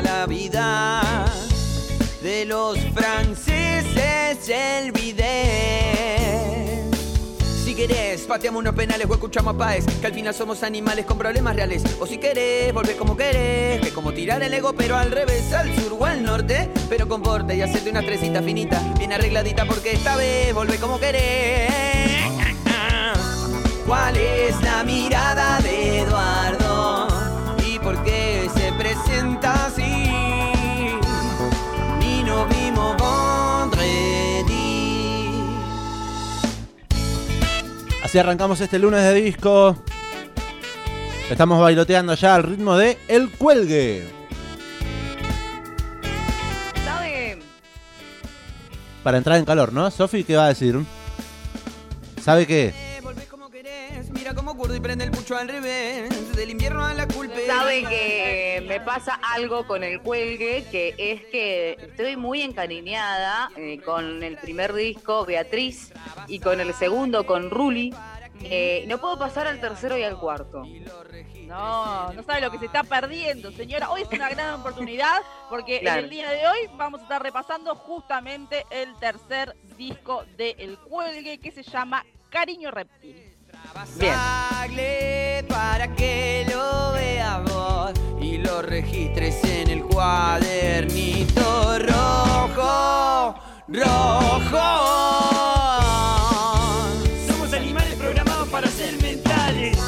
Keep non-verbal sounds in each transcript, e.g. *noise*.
la vida de los franceses el bidet. Si querés, pateamos unos penales o escuchamos a Paez, que al final somos animales con problemas reales. O si querés, volver como querés, que como tirar el ego, pero al revés, al sur o al norte. Pero con porte y hacerte una tresita finita, bien arregladita, porque esta vez volvé como querés. *laughs* ¿Cuál es la mirada de Eduardo? ¿Y por qué se presenta así? Ni nos vimos vendredi. Así arrancamos este lunes de disco. Estamos bailoteando ya al ritmo de El Cuelgue. ¿Sabe? Para entrar en calor, ¿no? Sofi, ¿qué va a decir? ¿Sabe qué? Prende el pucho al revés. Del invierno a la culpa. Sabe que me pasa algo con el cuelgue, que es que estoy muy encariñada eh, con el primer disco, Beatriz, y con el segundo, con Ruli. Eh, no puedo pasar al tercero y al cuarto. No, no sabe lo que se está perdiendo, señora. Hoy es una gran *laughs* oportunidad porque Claro. en el día de hoy vamos a estar repasando justamente el tercer disco de El Cuelgue que se llama Cariño Reptil. Bien. Para que lo veas vos y lo registres en el cuadernito rojo, rojo. Somos animales programados para ser mentales.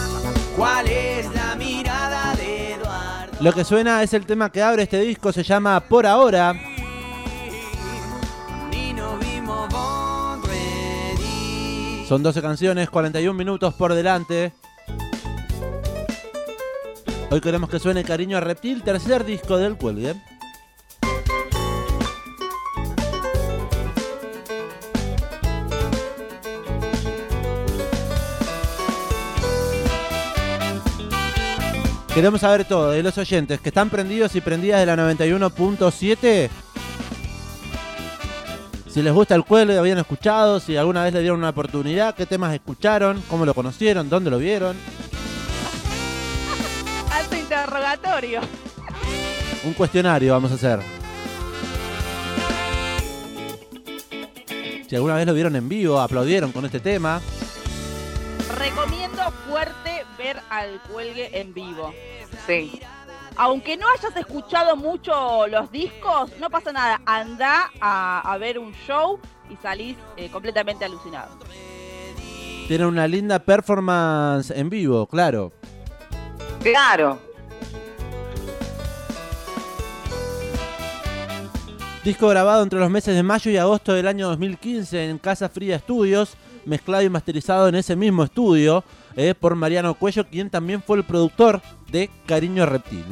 ¿Cuál es la mirada de Eduardo? Lo que suena es el tema que abre este disco, se llama Por Ahora. Son 12 canciones, 41 minutos por delante. Hoy queremos que suene Cariño a Reptil, tercer disco del Cuelgue. Queremos saber todo de los oyentes que están prendidos y prendidas de la 91.7. Si les gusta el cuelgue, habían escuchado, si alguna vez le dieron una oportunidad, qué temas escucharon, cómo lo conocieron, dónde lo vieron. *laughs* Alto interrogatorio. Un cuestionario vamos a hacer. Si alguna vez lo vieron en vivo, aplaudieron con este tema. Recomiendo fuerte ver al Cuelgue en vivo. Sí. Aunque no hayas escuchado mucho los discos, no pasa nada. Anda a, a ver un show y salís eh, completamente alucinado. Tiene una linda performance en vivo, claro. Claro. Disco grabado entre los meses de mayo y agosto del año 2015 en Casa Fría Studios, mezclado y masterizado en ese mismo estudio eh, por Mariano Cuello, quien también fue el productor de Cariño Reptil.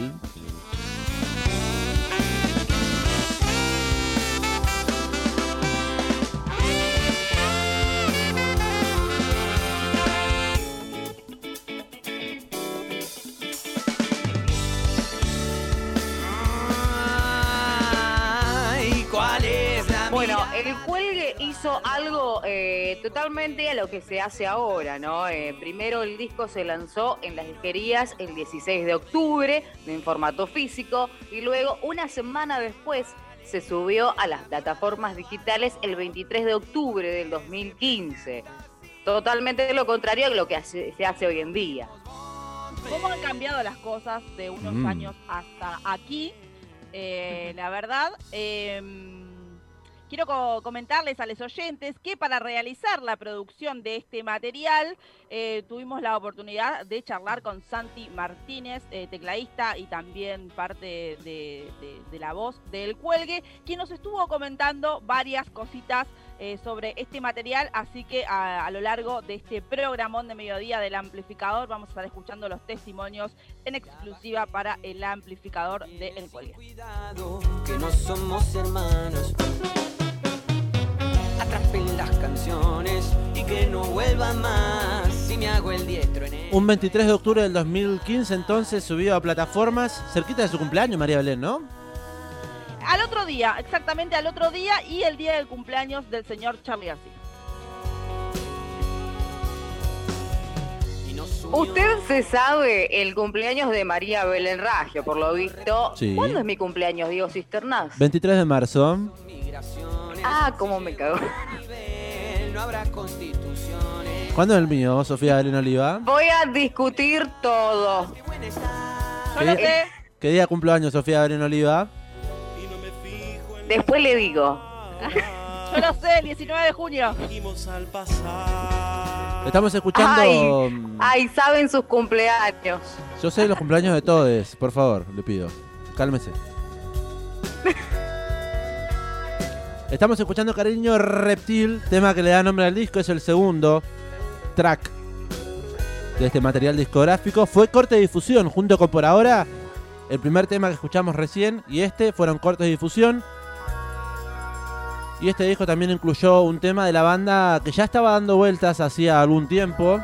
Bueno, el cuelgue hizo algo eh, totalmente a lo que se hace ahora, ¿no? Eh, primero el disco se lanzó en las disquerías el 16 de octubre en formato físico y luego una semana después se subió a las plataformas digitales el 23 de octubre del 2015. Totalmente lo contrario a lo que hace- se hace hoy en día. ¿Cómo han cambiado las cosas de unos Mm. años hasta aquí? Eh, la verdad, em, quiero co- comentarles a los oyentes que para realizar la producción de este material eh, tuvimos la oportunidad de charlar con Santi Martínez, eh, tecladista y también parte de, la voz del Cuelgue, quien nos estuvo comentando varias cositas eh, sobre este material, así que a, lo largo de este programón de mediodía del amplificador vamos a estar escuchando los testimonios en exclusiva para el amplificador de El Cuelgue. Cuidado, que no somos hermanos. Atrapen las canciones y que no vuelva más. Si me hago el diestro en él. Un 23 de octubre del 2015 entonces subido a plataformas, cerquita de su cumpleaños, María Belén, ¿no? Al otro día, exactamente al otro día y el día del cumpleaños del señor Charlie García. Usted se sabe el cumpleaños de María Belén Raggio, por lo visto. Sí. ¿Cuándo es mi cumpleaños, Diego Cisternaz? 23 de marzo. Ah, cómo me cago. No habrá constituciones. ¿Cuándo es el mío, Sofía Belén Oliva? Voy a discutir todo. ¿Qué? sé. ¿Qué día cumplo años, Sofía Belén Oliva? Después le digo. Yo lo sé, el 19 de junio. Estamos escuchando. Ay, ay, saben sus cumpleaños. Yo sé los cumpleaños de todos, por favor, le pido. Cálmese. *laughs* Estamos escuchando Cariño Reptil, tema que le da nombre al disco, es el segundo track de este material discográfico. Fue corte de difusión, junto con por ahora el primer tema que escuchamos recién y este fueron cortes de difusión. Y este disco también incluyó un tema de la banda que ya estaba dando vueltas hacía algún tiempo.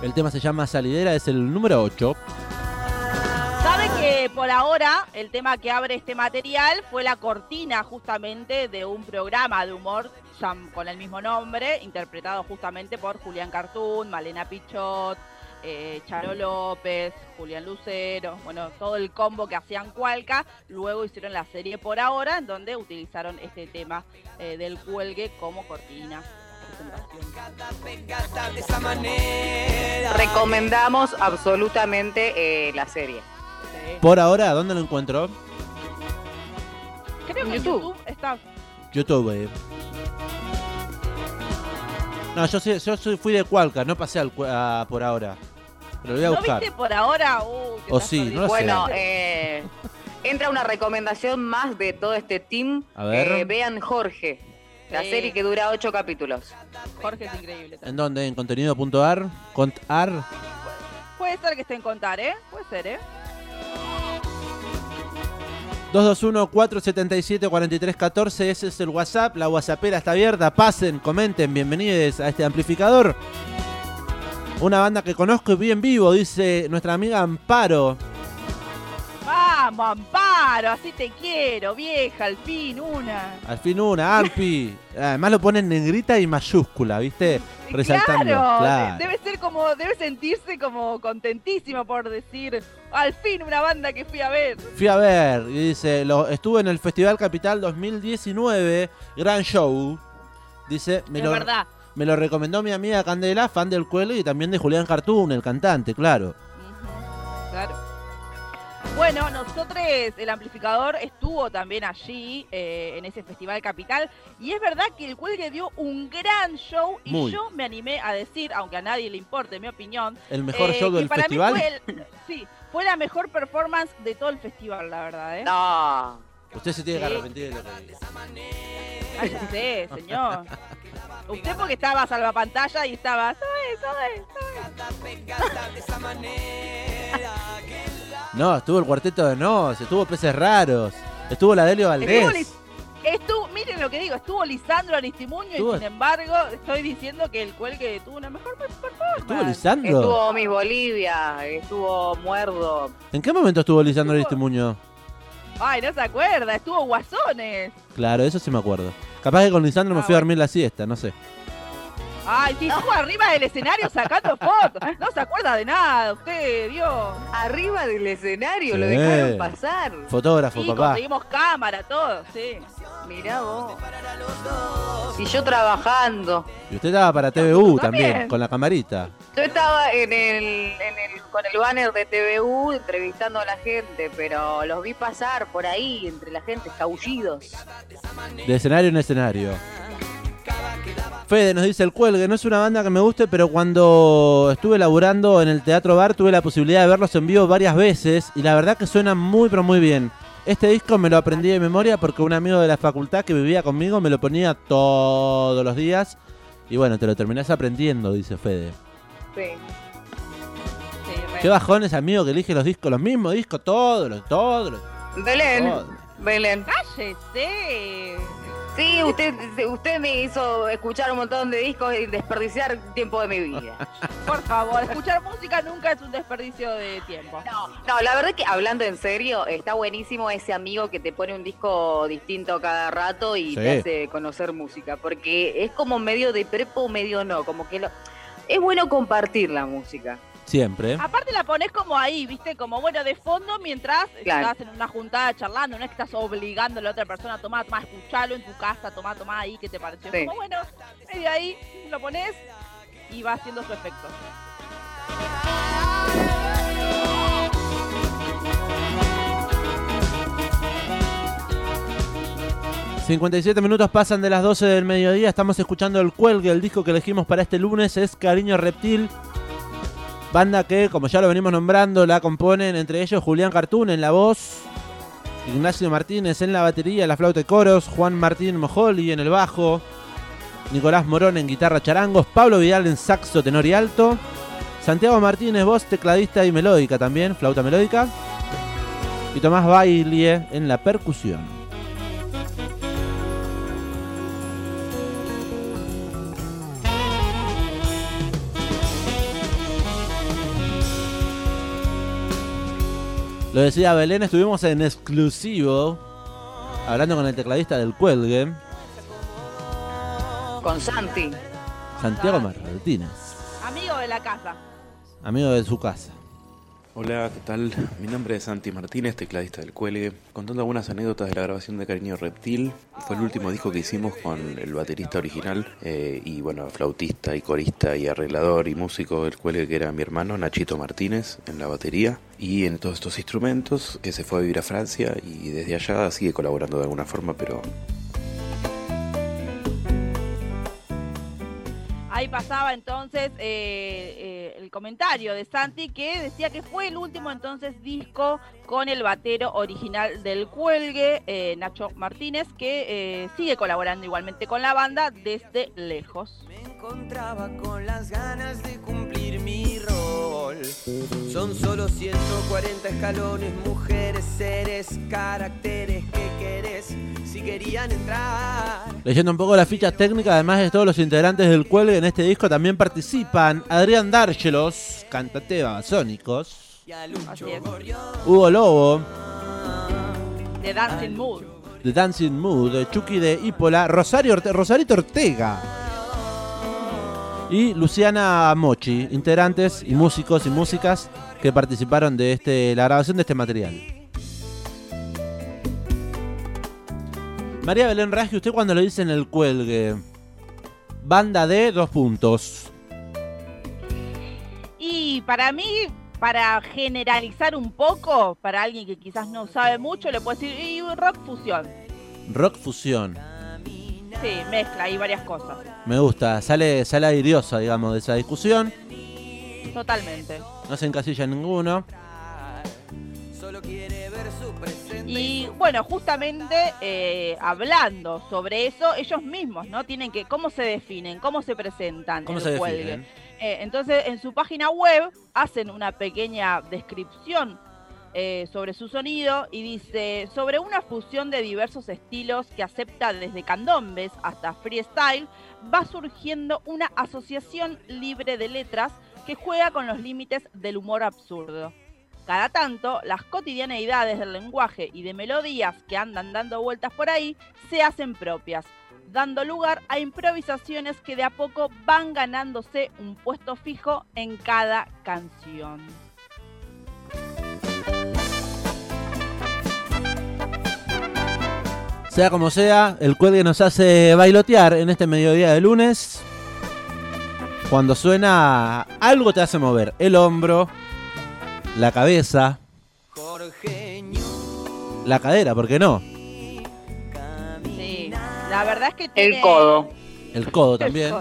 El tema se llama Salidera, es el número 8. Que por ahora el tema que abre este material fue la cortina justamente de un programa de humor con el mismo nombre, interpretado justamente por Julián Cartoon, Malena Pichot, eh, Charo López, Julián Lucero, bueno, todo el combo que hacían Cualca. Luego hicieron la serie por ahora, en donde utilizaron este tema eh, del cuelgue como cortina. Recomendamos absolutamente eh, la serie. Por ahora, ¿dónde lo encuentro? Creo que en YouTube. YouTube está. YouTube. eh. No, yo, sé- yo soy- fui de Cualca, no pasé al, a- por ahora. Pero lo voy a ¿No buscar. viste por ahora? Uh, O sí, no lo sé. Bueno, eh, entra una recomendación más de todo este team. A ver. Eh, vean Jorge, la Sí. serie que dura ocho capítulos. Jorge es increíble. también. ¿En dónde? ¿En contenido.ar? ¿Contar? Puede ser que esté en contar, ¿eh? Puede ser, ¿eh? 221-477-4314, ese es el WhatsApp, la WhatsAppera está abierta, pasen, comenten, bienvenidos a este amplificador. Una banda que conozco y vi en vivo, dice nuestra amiga Amparo. Vamos, Amparo, así te quiero, vieja, al fin, una. Al fin una, Ampi. *laughs* Además lo ponen en negrita y mayúscula, ¿viste? Resaltando. Claro, Claro. debe ser como, debe sentirse como contentísimo por decir, al fin una banda que fui a ver. Fui a ver, y dice, lo, estuve en el Festival Capital 2019, gran show. Dice, me es lo, verdad. me lo recomendó mi amiga Candela, fan del cuelo y también de Julián Cartoon, el cantante, claro. Bueno, nosotros, el amplificador estuvo también allí, eh, en ese Festival Capital, y es verdad que el cuelgue dio un gran show, y Muy. yo me animé a decir, aunque a nadie le importe mi opinión, El mejor eh, show que del para festival. Mí fue el- *laughs* sí, fue la mejor performance de todo el festival, la verdad, ¿eh? No. Usted se tiene que arrepentir de lo que dice. Cállese, señor. Usted porque estaba salvapantalla y estaba, "Soy, soy, soy". No, estuvo el cuarteto de Nos, estuvo Peces Raros, estuvo la Delio Estuvo, Valdés. Estuvo- miren lo que digo, estuvo Lisandro Aristimuño Estuvo- y sin embargo estoy diciendo que el cuelgue tuvo una mejor performance. Estuvo Lisandro. Estuvo Miss Bolivia, estuvo Muerdo. ¿En qué momento estuvo Lisandro Estuvo- Aristimuño? Ay, no se acuerda, estuvo Guasones. Claro, eso sí me acuerdo. Capaz que con Lisandro me Ah, fui a dormir la siesta, no sé. Ay, si estuvo arriba del escenario sacando fotos. No se acuerda de nada, usted, Dios. Arriba del escenario, lo dejaron pasar. Fotógrafo, Sí, papá. conseguimos cámara, todo, sí. Mirá vos. Y yo trabajando. Y usted estaba para TVU También. también, con la camarita. Yo estaba en el, en el, con el banner de TVU entrevistando a la gente, pero los vi pasar por ahí entre la gente, escabullidos. De escenario en escenario. Fede nos dice el cuelgue, no es una banda que me guste, pero cuando estuve laburando en el Teatro Bar tuve la posibilidad de verlos en vivo varias veces y la verdad que suenan muy pero muy bien. Este disco me lo aprendí de memoria porque un amigo de la facultad que vivía conmigo me lo ponía todos los días y bueno, te lo terminás aprendiendo, dice Fede. Sí. Sí. Qué bajón ese amigo que elige los discos, los mismos discos, todos, los, todos, los- Belén, todos. Belén. Cállese. Sí, usted, usted me hizo escuchar un montón de discos y desperdiciar tiempo de mi vida. Por favor, escuchar música nunca es un desperdicio de tiempo. No, no, la verdad que hablando en serio, está buenísimo ese amigo que te pone un disco distinto cada rato y Sí. te hace conocer música, porque es como medio de prepo, medio no, como que lo... es bueno compartir la música. Siempre. Aparte la pones como ahí, viste, como bueno, de fondo mientras Claro. estás en una juntada charlando, no es que estás obligando a la otra persona a tomar, tomar, escucharlo en tu casa, tomar, tomar ahí, ¿qué te pareció? Sí. Como bueno, medio ahí, lo pones y va haciendo su efecto. 57 minutos pasan de las 12 del mediodía. Estamos escuchando el cuelgue. El disco que elegimos para este lunes es Cariño Reptil. Banda que, como ya lo venimos nombrando, la componen entre ellos Julián Cartún en la voz, Ignacio Martínez en la batería, la flauta y coros, Juan Martín Mojoli en el bajo, Nicolás Morón en guitarra charangos, Pablo Vidal en saxo, tenor y alto, Santiago Martínez voz, tecladista y melódica también, flauta melódica, y Tomás Bailie en la percusión. Lo decía Belén, estuvimos en exclusivo hablando con el tecladista del Cuelgue, Con Santi. Santiago Martínez, Amigo de la casa. amigo de su casa. Hola, ¿qué tal? Mi nombre es Santi Martínez, tecladista del Cuelgue, contando algunas anécdotas de la grabación de Cariño Reptil. Fue el último disco que hicimos con el baterista original eh, y, bueno, flautista y corista y arreglador y músico del Cuelgue, que era mi hermano Nachito Martínez en la batería y en todos estos instrumentos, que se fue a vivir a Francia y desde allá sigue colaborando de alguna forma, pero Ahí pasaba entonces eh, eh, el comentario de Santi que decía que fue el último entonces disco con el batero original del Cuelgue, eh, Nacho Martínez, que sigue colaborando igualmente con la banda desde lejos. Me encontraba con las ganas de cumplir mi rol. Son solo 140 escalones, mujeres, seres, caracteres que querés. Si querían entrar. Leyendo un poco la ficha técnica, además de todos los integrantes del Cuelgue en este disco, también participan Adrián Dárgelos, cantante de Babasónicos, Y a Lucho Así es. Gorión. Hugo Lobo, De Dancing Mood. The Dancing Mood, Chucky de Ípola, Rosario Orte- Rosarito Ortega y Luciana Mochi, integrantes y músicos y músicas que participaron de este, la grabación de este material. María Belén Rasgi, usted cuando lo dice en el cuelgue, banda de dos puntos. Y para mí, para generalizar un poco, para alguien que quizás no sabe mucho, le puedo decir y rock fusión. Rock fusión. Sí, mezcla hay varias cosas. Me gusta, sale, sale airiosa, digamos, de esa discusión. Totalmente. No se encasilla en ninguno. Solo quiere ver su presente. Y bueno, justamente eh, hablando sobre eso, ellos mismos, ¿no? Tienen que, ¿cómo se definen? ¿Cómo se presentan? ¿Cómo en se el definen? Eh, entonces, en su página web hacen una pequeña descripción eh, sobre su sonido y dice, sobre una fusión de diversos estilos que acepta desde candombes hasta freestyle, va surgiendo una asociación libre de letras que juega con los límites del humor absurdo. Cada tanto, las cotidianeidades del lenguaje y de melodías que andan dando vueltas por ahí se hacen propias, dando lugar a improvisaciones que de a poco van ganándose un puesto fijo en cada canción. Sea como sea, el cuelgue nos hace bailotear en este mediodía de lunes. Cuando suena, algo te hace mover. El hombro, la cabeza, Jorge la cadera, ¿por qué no? Sí, la verdad es que El tiene... codo. El codo también.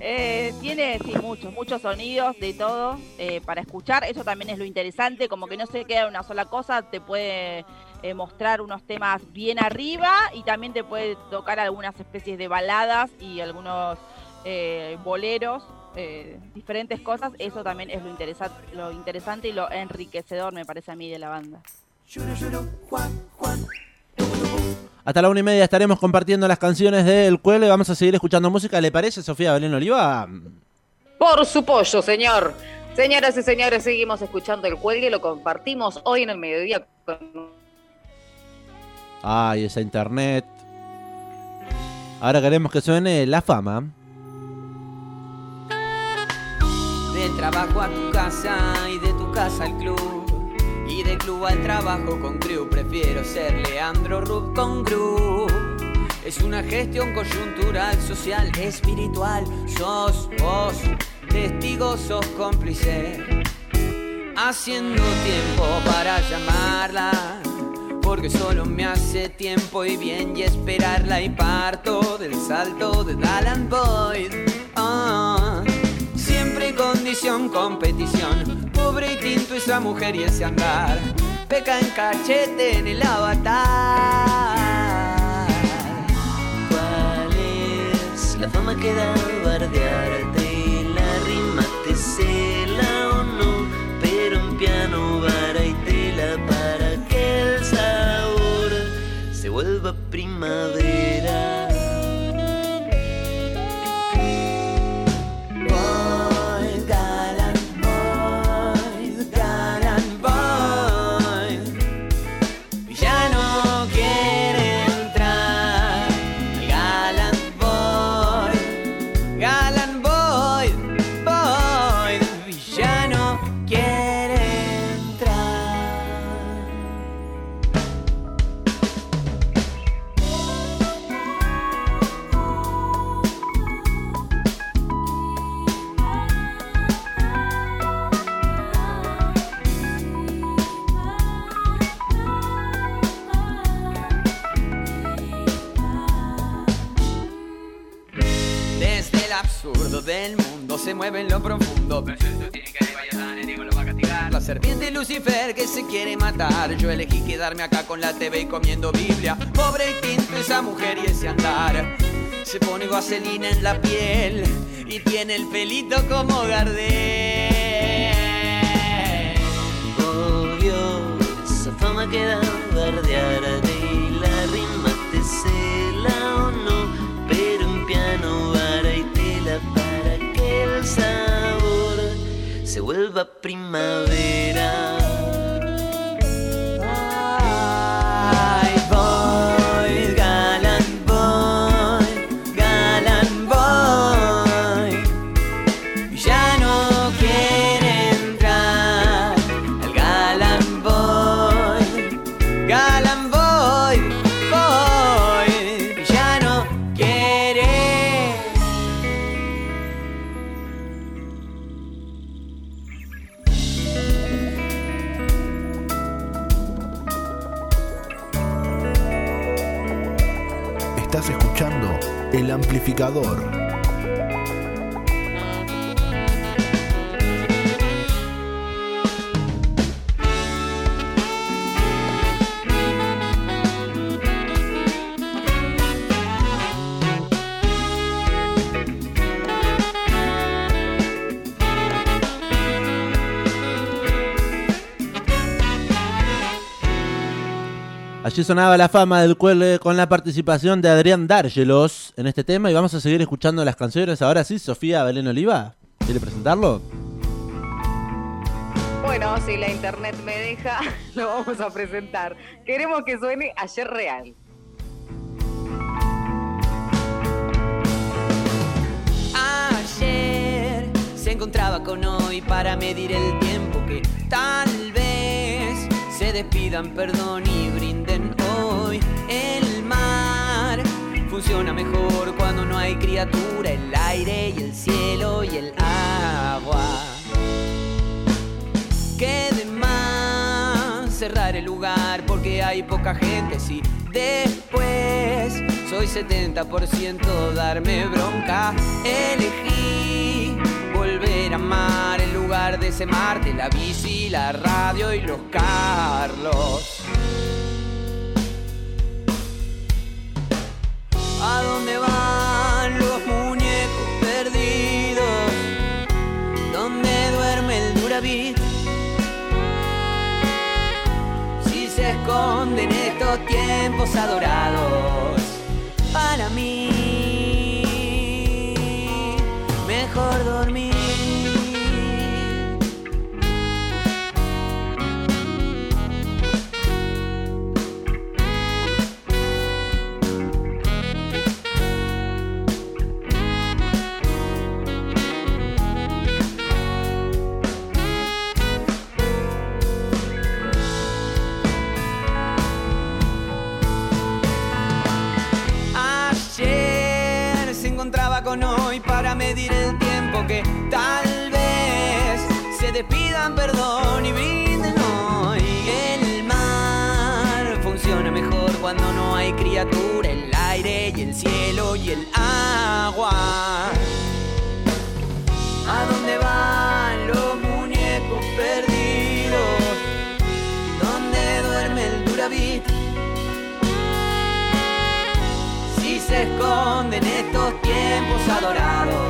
Eh, tiene sí, muchos, muchos sonidos de todo eh, para escuchar. Eso también es lo interesante, como que no se queda una sola cosa, te puede eh, mostrar unos temas bien arriba y también te puede tocar algunas especies de baladas y algunos eh, boleros, eh, diferentes cosas. Eso también es lo, interesa- lo interesante y lo enriquecedor, me parece a mí, de la banda. Hasta la una y media estaremos compartiendo las canciones del cuelgue. Vamos a seguir escuchando música. ¿Le parece, Sofía Belén Oliva? Por su pollo, señor. Señoras y señores, seguimos escuchando el cuelgue. Lo compartimos hoy en el mediodía con Ay, esa internet. Ahora queremos que suene la fama. Del trabajo a tu casa y de tu casa al club. Y del club al trabajo con crew. Prefiero ser Leandro Rub con Gru. Es una gestión coyuntural, social, espiritual. Sos vos, testigo, sos cómplice. Haciendo tiempo para llamarla. Porque solo me hace tiempo y bien y esperarla y parto del salto de Alan Boyd. Ah, siempre condición, competición. Pobre y tinto esa mujer y ese andar. Peca en cachete en el avatar. ¿Cuál es la fama que da bardearte? La rima te cela o no, pero en piano, vuelva acá con la TV y comiendo Biblia. Pobre y tinto esa mujer y ese andar. Se pone vaselina en la piel y tiene el pelito como Gardel. Dios, esa fama que da bardearte y la rima te cela o no, pero en piano, vara y tela para que el sabor se vuelva primavera. Allí sonaba la fama del cuelgue con la participación de Adrián Dárgelos en este tema y vamos a seguir escuchando las canciones. Ahora sí, Sofía Belén Oliva, ¿quiere presentarlo? Bueno, si la internet me deja, *laughs* lo vamos a presentar. Queremos que suene ayer real. Ayer se encontraba con hoy para medir el tiempo que tal vez se despidan, perdón y brinden hoy. El mar funciona mejor cuando no hay criatura, el aire y el cielo y el agua. Que de más cerrar el lugar porque hay poca gente, sí. Después soy 70% darme bronca. Elegí volver a amar en lugar de ese Marte, la bici, la radio y los Carlos. ¿A dónde van los muñecos perdidos? ¿Dónde duerme el Duravit? Si se esconden estos tiempos adorados, para mí, Ayer se encontraba con hoy para medir que tal vez se despidan perdón y brinden hoy. El mar funciona mejor cuando no hay criatura, el aire y el cielo y el agua. ¿A dónde van los muñecos perdidos? ¿Dónde duerme el Duravit? Si se esconden estos tiempos adorados,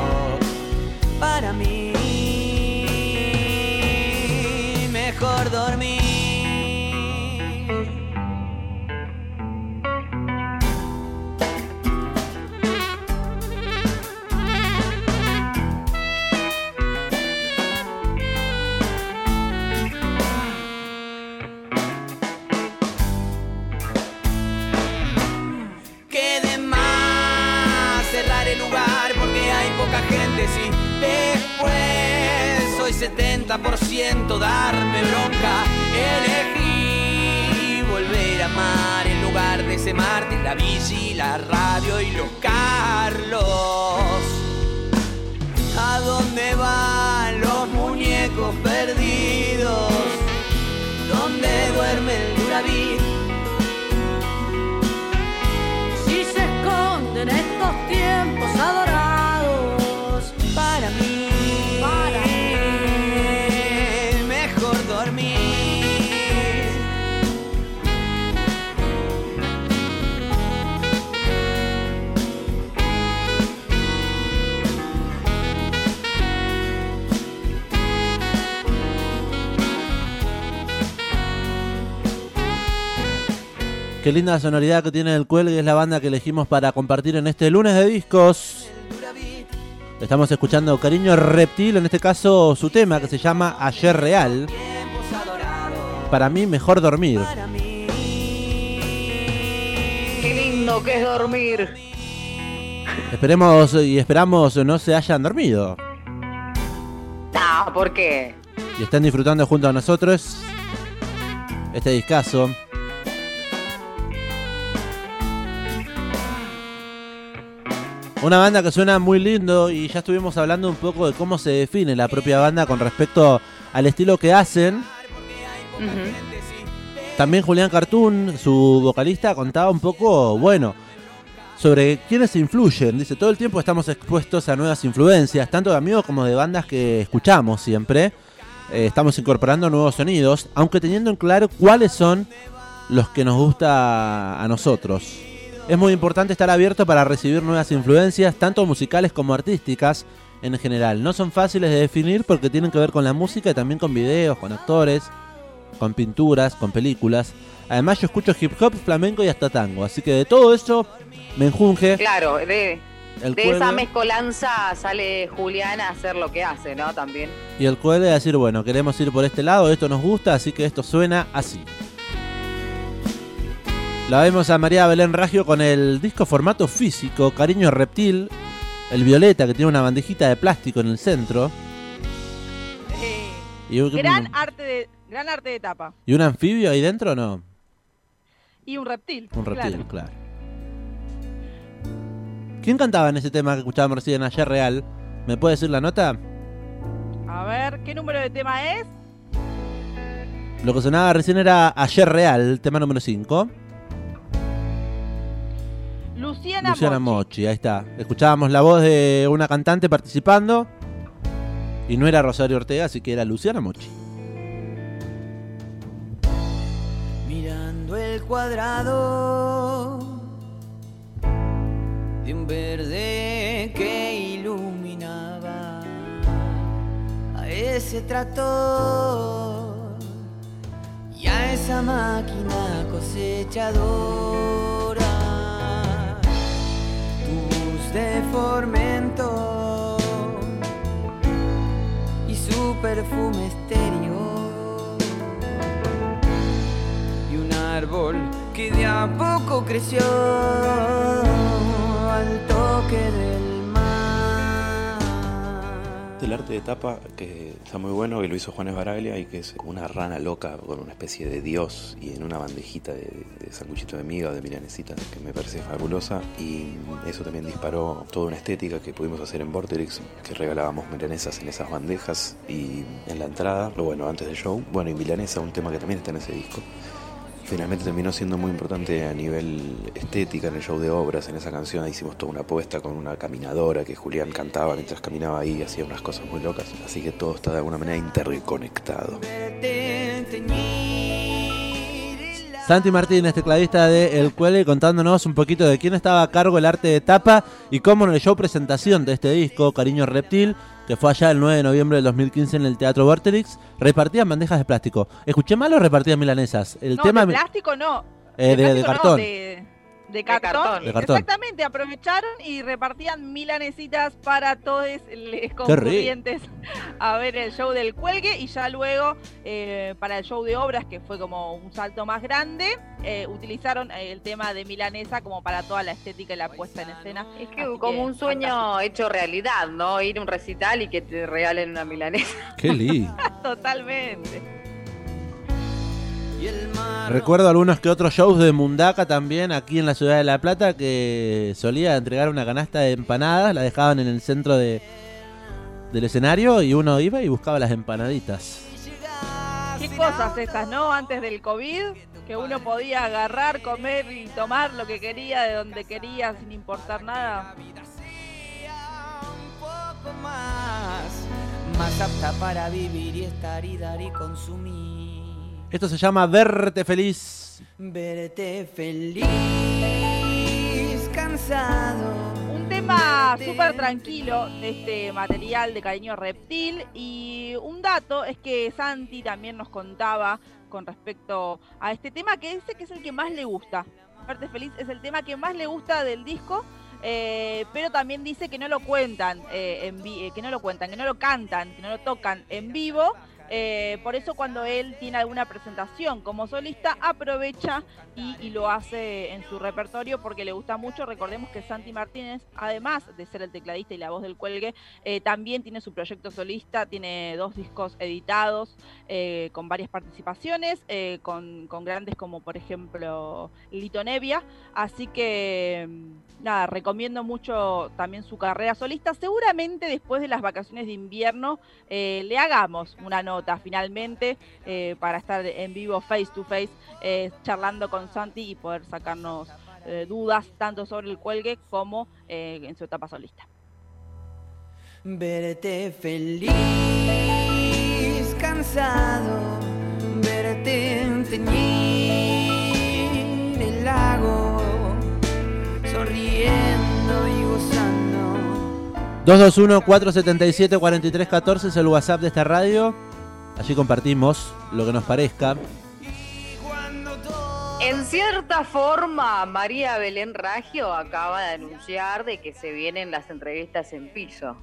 70% darme bronca. Elegí volver a amar en lugar de ese Martín, la bici, la radio y los Carlos. ¿A dónde van los muñecos perdidos? ¿Dónde duerme el Duravit? Qué linda sonoridad que tiene el cuelgue, es la banda que elegimos para compartir en este lunes de discos. Estamos escuchando Cariño Reptil, en este caso su tema que se llama Ayer Real. Para mí, mejor dormir. Qué lindo que es dormir. Esperemos y esperamos no se hayan dormido Ah, ¿por qué? y estén disfrutando junto a nosotros este discazo. Una banda que suena muy lindo y ya estuvimos hablando un poco de cómo se define la propia banda con respecto al estilo que hacen. También Julián Cartoon, su vocalista, contaba un poco, bueno, sobre quiénes influyen. Dice, todo el tiempo estamos expuestos a nuevas influencias, tanto de amigos como de bandas que escuchamos siempre. Eh, estamos incorporando nuevos sonidos, aunque teniendo en claro cuáles son los que nos gusta a nosotros. Es muy importante estar abierto para recibir nuevas influencias, tanto musicales como artísticas en general. No son fáciles de definir porque tienen que ver con la música y también con videos, con actores, con pinturas, con películas. Además yo escucho hip hop, flamenco y hasta tango, así que de todo eso me enjunge Claro, de, el de esa mezcolanza sale Julián a hacer lo que hace, ¿no? También. y el cuelgue a decir, bueno, queremos ir por este lado, esto nos gusta, así que esto suena así. La vemos a María Belén Raggio con el disco formato físico, Cariño Reptil, el violeta que tiene una bandejita de plástico en el centro. Y un, Gran arte de, gran arte de tapa. ¿y un anfibio ahí dentro o no? Y un reptil. Un reptil, claro. claro. ¿Quién cantaba en ese tema que escuchábamos recién ayer real? ¿Me puede decir la nota? A ver, ¿qué número de tema es? Lo que sonaba recién era Ayer Real, tema número 5. Luciana, Luciana Mochi. Mochi, ahí está. Escuchábamos la voz de una cantante participando. Y no era Rosario Ortega, así que era Luciana Mochi. mirando el cuadrado de un verde que iluminaba a ese tractor y a esa máquina cosechadora. De formento y su perfume estéreo y un árbol que de a poco creció al toque del Del arte de tapa, que está muy bueno, que lo hizo Juanes Baraglia y que es una rana loca con una especie de dios y en una bandejita de, de sanguchito de miga o de milanesita, que me parece fabulosa. Y eso también disparó toda una estética que pudimos hacer en Vorterix, que regalábamos milanesas en esas bandejas y en la entrada, bueno, antes del show. Bueno, y milanesa, un tema que también está en ese disco. Finalmente terminó siendo muy importante a nivel estética en el show de obras, en esa canción hicimos toda una apuesta con una caminadora que Julián cantaba mientras caminaba ahí, hacía unas cosas muy locas, así que todo está de alguna manera interconectado. Santi Martínez, tecladista de El Cuele, contándonos un poquito de quién estaba a cargo del arte de tapa y cómo en el show presentación de este disco, Cariño Reptil, que fue allá el 9 de noviembre del 2015 en el Teatro Vorterix, repartían bandejas de plástico. ¿Escuché mal o repartían milanesas? El no, tema de plástico no. Eh, de- de plástico no, cartón. de, de cartón. cartón. De cartón. Exactamente, aprovecharon y repartían milanesitas para todos los rico. concurrientes a ver el show del cuelgue y ya luego eh, para el show de obras, que fue como un salto más grande, eh, utilizaron el tema de milanesa como para toda la estética y la puesta en escena. Es que Así como un sueño fantástico. hecho realidad, ¿no? Ir a un recital y que te regalen una milanesa. Qué lindo. *laughs* Totalmente. Recuerdo algunos que otros shows de Mundaka también aquí en la ciudad de La Plata que solía entregar una canasta de empanadas, la dejaban en el centro de, del escenario y uno iba y buscaba las empanaditas. Qué cosas estas, ¿no? Antes del COVID, que uno podía agarrar, comer y tomar lo que quería, de donde quería, sin importar nada. un poco más, más apta para vivir y estar y dar y consumir. Esto se llama Verte Feliz. Verte feliz, cansado. Un tema súper tranquilo de este material de Cariño Reptil y un dato es que Santi también nos contaba con respecto a este tema que dice que es el que más le gusta. Verte Feliz es el tema que más le gusta del disco, eh, pero también dice que no lo cuentan, eh, en vi- eh, que no lo cuentan, que no lo cantan, que no lo tocan en vivo. Eh, por eso cuando él tiene alguna presentación como solista, aprovecha y, lo hace en su repertorio porque le gusta mucho. Recordemos que Santi Martínez, además de ser el tecladista y la voz del cuelgue, eh, también tiene su proyecto solista, tiene dos discos editados eh, con varias participaciones, con, con grandes como por ejemplo Lito Nevia. Así que mm, nada, recomiendo mucho también su carrera solista. Seguramente después de las vacaciones de invierno eh, le hagamos una nota finalmente eh, para estar en vivo face to face eh, charlando con Santi y poder sacarnos dudas tanto sobre el cuelgue como en su etapa solista. Verte feliz, cansado, verte teñir 221-477-4314 es el WhatsApp de esta radio. Allí compartimos lo que nos parezca. En cierta forma, María Belén Ragio acaba de anunciar de que se vienen las entrevistas en piso.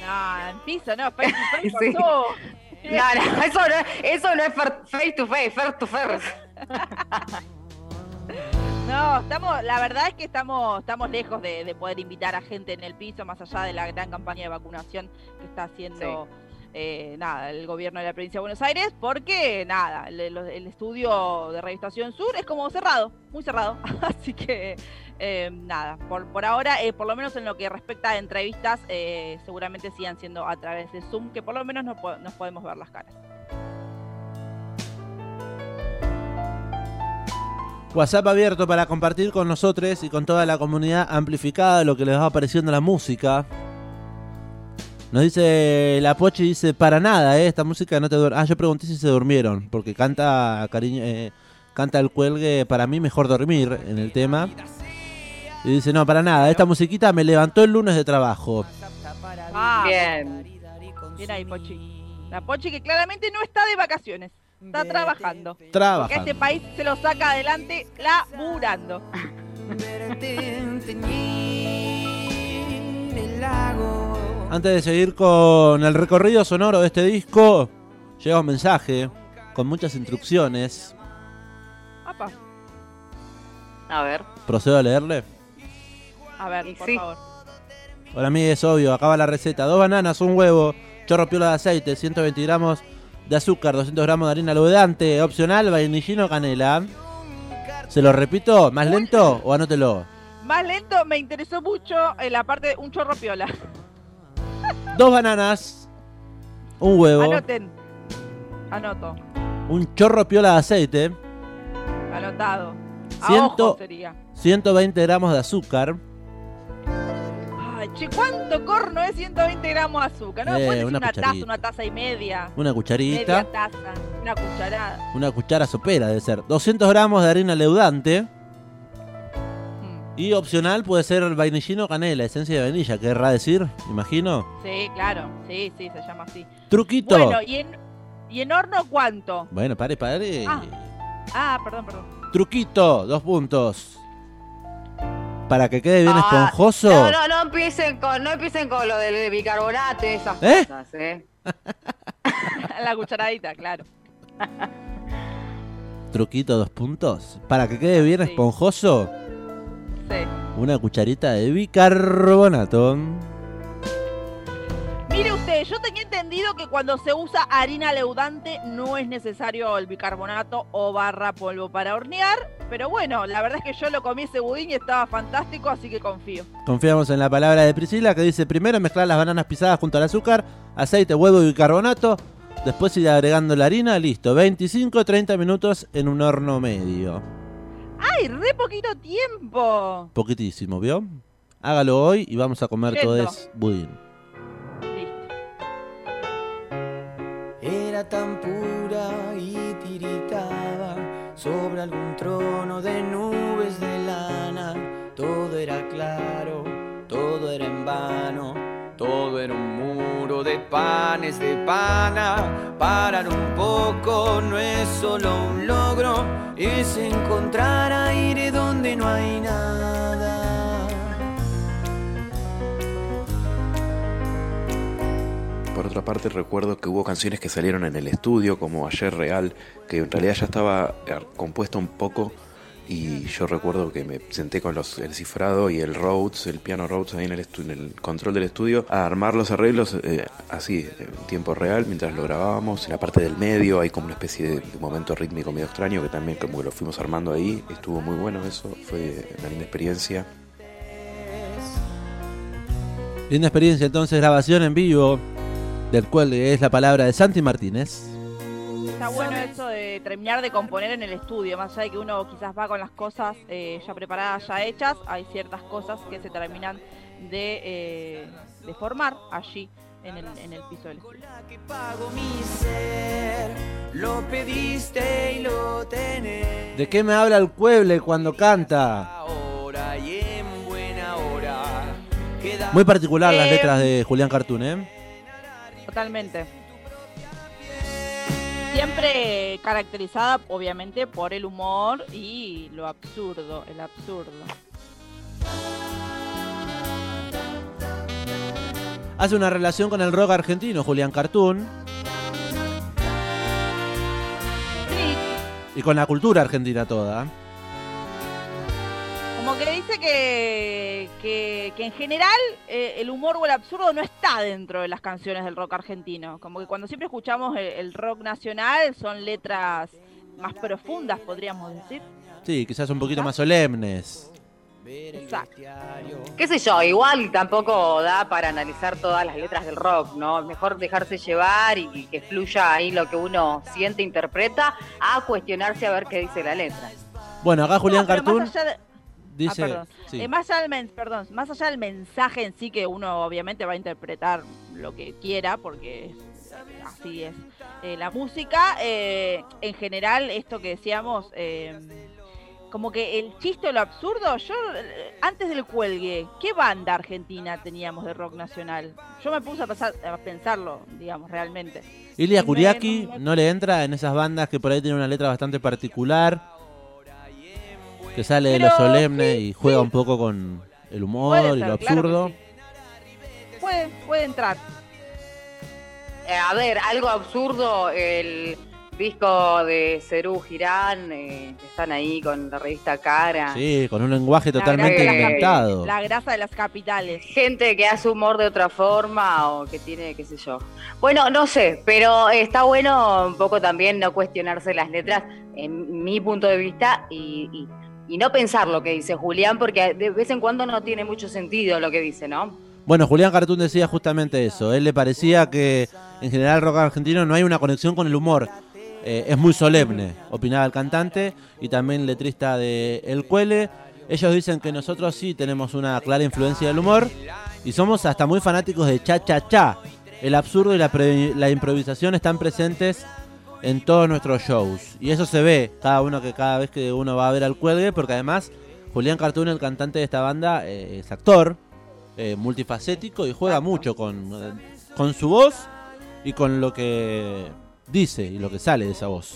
No, en piso, no, face to face *laughs* Sí. No, no, eso no, eso no es face to face, first to first. *laughs* No, estamos, la verdad es que estamos, estamos lejos de, de poder invitar a gente en el piso, más allá de la gran campaña de vacunación que está haciendo eh, nada, el gobierno de la provincia de Buenos Aires, porque nada, el, estudio de Revistación Sur es como cerrado, muy cerrado. *laughs* Así que eh, nada, por, por ahora, eh, por lo menos en lo que respecta a entrevistas, seguramente sigan siendo a través de Zoom, que por lo menos nos, po- nos podemos ver las caras. WhatsApp abierto para compartir con nosotros y con toda la comunidad amplificada lo que les va apareciendo la música. Nos dice la Pochi, dice, para nada, eh, esta música no te duerme. Ah, yo pregunté si se durmieron, porque canta cariño, eh, canta el cuelgue, para mí mejor dormir en el tema. Y dice, no, para nada, esta musiquita me levantó el lunes de trabajo. Ah, Bien. Bien ahí, Pochi. La Pochi que claramente no está de vacaciones, está trabajando. Porque Trabajando. este país se lo saca adelante laburando. Antes de seguir con el recorrido sonoro de este disco, llega un mensaje con muchas instrucciones. Apa, A ver. ¿Procedo a leerle? a ver, Y por sí. favor. Para mí es obvio, acaba la receta. Dos bananas, un huevo, chorro piola de aceite, 120 gramos de azúcar, 200 gramos de harina leudante, opcional, vainillino, canela. ¿Se lo repito? ¿Más lento o anótelo? Más lento, me interesó mucho en la parte de un chorro piola. *laughs* Dos bananas, un huevo, Anoten. Anoto. un chorro piola de aceite, Anotado. A Ciento- ojo sería. 120 gramos de azúcar, che, ¿cuánto corno es 120 gramos de azúcar? ¿No Eh, puedes una una, taza, una taza y media? una cucharita, Media taza, una cucharada. una cuchara sopera debe ser, 200 gramos de harina leudante Mm, y opcional puede ser el vainillino, canela, esencia de vainilla, querrá decir, imagino. Sí, claro. Sí, sí, se llama así. Truquito. Bueno, ¿y en, ¿y en horno cuánto? Bueno, pare, pare. Ah. Ah, perdón, perdón. Truquito, dos puntos. Para que quede bien Ah, esponjoso. No, no, no empiecen con, no empiecen con lo del bicarbonato y esas ¿Eh? cosas, ¿eh? *laughs* la cucharadita, claro. *laughs* Truquito, dos puntos. Para que quede bien Sí. esponjoso, Sí. una cucharita de bicarbonato. Usted, yo tenía entendido que cuando se usa harina leudante no es necesario el bicarbonato o barra polvo para hornear, pero bueno, la verdad es que yo lo comí ese budín y estaba fantástico, así que confío. Confiamos en la palabra de Priscila que dice primero mezclar las bananas pisadas junto al azúcar, aceite, huevo y bicarbonato. Después ir agregando la harina, listo. 25-30 minutos en un horno medio. ¡Ay, re poquito tiempo! Poquitísimo, ¿vio? Hágalo hoy y vamos a comer Yendo. todo es budín. Tan pura y tiritaba sobre algún trono de nubes de lana. Todo era claro, todo era en vano, todo era un muro de panes de pana. Parar un poco no es solo un logro, es encontrar aire donde no hay nada. Otra parte, recuerdo que hubo canciones que salieron en el estudio, como Ayer Real, que en realidad ya estaba eh, compuesta un poco. Y yo recuerdo que me senté con los, el cifrado y el Rhodes, el piano Rhodes ahí en el, control del estudio, a armar los arreglos eh, así, en tiempo real, mientras lo grabábamos. En la parte del medio hay como una especie de, momento rítmico medio extraño que también como lo fuimos armando ahí. Estuvo muy bueno eso, fue una linda experiencia. Linda experiencia entonces, grabación en vivo, del cual es la palabra de Santi Martínez. Está bueno eso de terminar de componer en el estudio, más allá de que uno quizás va con las cosas eh, ya preparadas, ya hechas, hay ciertas cosas que se terminan de, eh, de formar allí en el, en el piso del estudio. que pago mi ser, lo pediste y lo tenés. ¿De qué me habla el pueblo cuando canta? Muy particular las Eh, letras de Julián Cartoon, ¿eh? Totalmente. Siempre caracterizada, obviamente, por el humor y lo absurdo, el absurdo. Hace una relación con el rock argentino, Julián Cartoon, Sí, y con la cultura argentina toda. Como que dice que, que, que en general eh, el humor o el absurdo no está dentro de las canciones del rock argentino. Como que cuando siempre escuchamos el, el rock nacional son letras más profundas, podríamos decir. Sí, quizás un poquito más solemnes. Exacto. Qué sé yo, igual tampoco da para analizar todas las letras del rock, ¿no? Mejor dejarse llevar y, y que fluya ahí lo que uno siente, interpreta, a cuestionarse a ver qué dice la letra. Bueno, acá Julián No, pero Cartoon más allá de- dice... Ah, perdón. sí. Eh, más, allá del perdón, más allá del mensaje en sí, que uno obviamente va a interpretar lo que quiera, porque así es eh, la música, eh, en general, esto que decíamos, eh, como que el chiste o lo absurdo, yo antes del cuelgue, ¿qué banda argentina teníamos de rock nacional? Yo me puse a, pasar- a pensarlo, digamos, realmente. Ilia Kuriaki no le entra en esas bandas que por ahí tienen una letra bastante particular, que sale de lo solemne sí, y juega sí. un poco con el Puede humor y ser, lo claro absurdo. sí. Puede, puede entrar. Eh, a ver, algo absurdo, el disco de Cerú Girán, eh, que están ahí con la revista Cara. Sí, con un lenguaje La totalmente las inventado. La grasa de las capitales. Gente que hace humor de otra forma o que tiene, qué sé yo. Bueno, no sé, pero está bueno un poco también no cuestionarse las letras en mi punto de vista y, y- y no pensar lo que dice Julián, porque de vez en cuando no tiene mucho sentido lo que dice, ¿no? Bueno, Julián Cartún decía justamente eso. Él le parecía que en general rock argentino no hay una conexión con el humor. Eh, es muy solemne, opinaba el cantante y también letrista de El Cuele. Ellos dicen que nosotros sí tenemos una clara influencia del humor y somos hasta muy fanáticos de cha cha cha. El absurdo y la, la improvisación están presentes en todos nuestros shows. Y eso se ve cada uno que cada vez que uno va a ver al cuelgue, porque además Julián Cartún, el cantante de esta banda, eh, es actor, eh, multifacético y juega mucho con, eh, con su voz y con lo que dice y lo que sale de esa voz.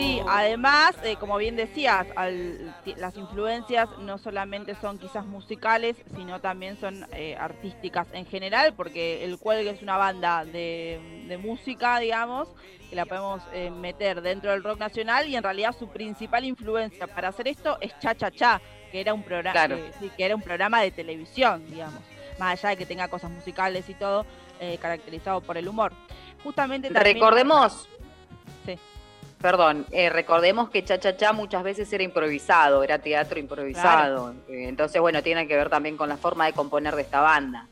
Sí, además, eh, como bien decías, al- las influencias no solamente son quizás musicales, sino también son eh, artísticas en general, porque el Cuelgue es una banda de, de música, digamos, que la podemos eh, meter dentro del rock nacional y en realidad su principal influencia para hacer esto es Cha Cha Cha, que era un programa, Claro. que, sí, que era un programa de televisión, digamos, más allá de que tenga cosas musicales y todo, eh, caracterizado por el humor. Justamente también- Recordemos, Sí. Perdón, eh, recordemos que Cha Cha Cha muchas veces era improvisado, era teatro improvisado. Eh, Entonces, bueno, tiene que ver también con la forma de componer de esta banda.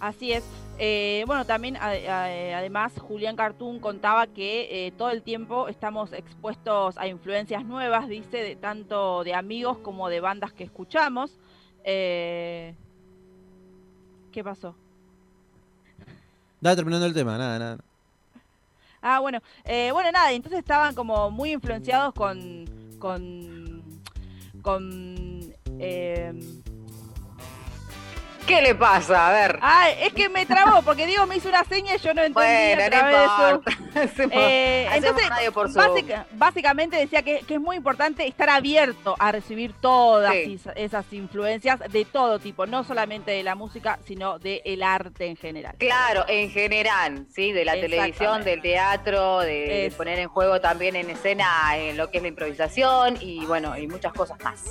Así es. Eh, bueno, también a- a- eh, además Julián Cartoon contaba que eh, todo el tiempo estamos expuestos a influencias nuevas, dice, de, tanto de amigos como de bandas que escuchamos. Eh, ¿Qué pasó? Estaba terminando el tema, nada, nada. Ah, bueno, eh, bueno, nada, entonces estaban como muy influenciados con, con, con, eh, ¿Qué le pasa? A ver. ah, es que me trabó porque Diego me hizo una seña y yo no entendí bueno, no de. *laughs* Hacemos- Eh, entonces, radio por básica- básicamente decía que, que es muy importante estar abierto a recibir todas Sí. esas influencias de todo tipo, no solamente de la música, sino del arte en general. Claro, en general, sí, de la televisión, del teatro, de, de poner en juego también en escena eh, lo que es la improvisación y bueno, y muchas cosas más.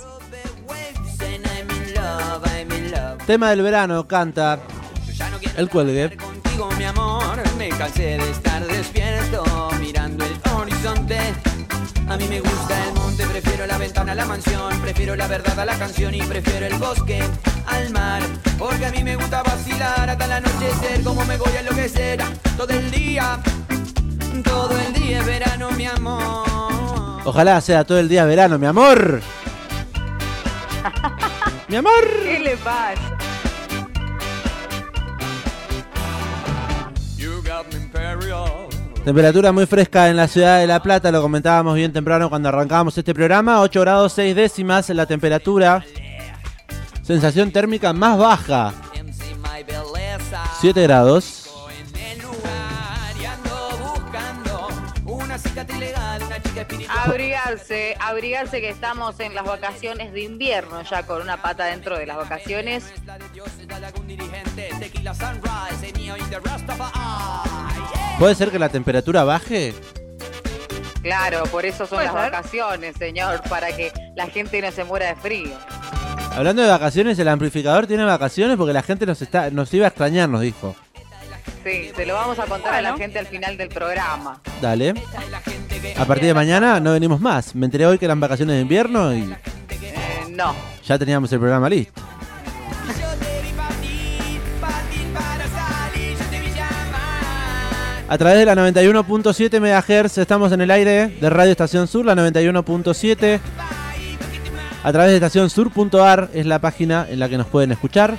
Tema del verano, canta El Cuelgue. Contigo, mi amor, me cansé de estar despierto mirando el horizonte. A mí me gusta el monte, prefiero la ventana a la mansión, prefiero la verdad a la canción y prefiero el bosque al mar. Porque a mí me gusta vacilar hasta el anochecer, como me voy a enloquecer todo el día, todo el día es verano, mi amor. Ojalá sea todo el día verano, mi amor. *laughs* mi amor. ¿Qué le pasa? Temperatura muy fresca en la ciudad de La Plata, lo comentábamos bien temprano cuando arrancábamos este programa. 8 grados 6 décimas en la temperatura. Sensación térmica más baja, MC, my belleza. 7 grados. Abrigarse, abrigarse que estamos en las vacaciones de invierno ya con una pata dentro de las vacaciones. ¿Puede ser que la temperatura baje? Claro, por eso son las ser. vacaciones, señor, para que la gente no se muera de frío. Hablando de vacaciones, el amplificador tiene vacaciones porque la gente nos está nos iba a extrañar, nos dijo. Sí, se lo vamos a contar a la gente al final del programa. Dale. A partir de mañana no venimos más. Me enteré hoy que eran vacaciones de invierno y Eh, no. ya teníamos el programa listo. A través de la 91.7 MHz estamos en el aire de Radio Estación Sur, la 91.7. A través de estacionsur.ar es la página en la que nos pueden escuchar.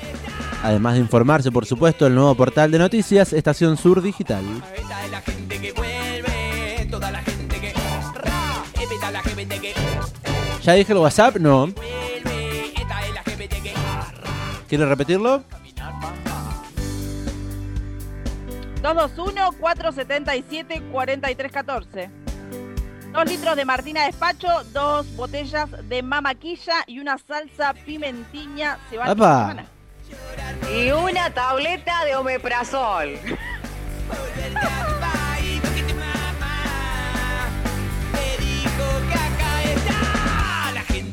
Además de informarse, por supuesto, el nuevo portal de noticias Estación Sur Digital. ¿Ya dije el WhatsApp? No. vuelve, esta es la gente que ¿Quiere repetirlo? 221-477-4314. Dos litros de Martina Despacho, dos botellas de mamaquilla y una salsa pimentiña se van ¡Apa! Y una tableta de omeprazol. *laughs*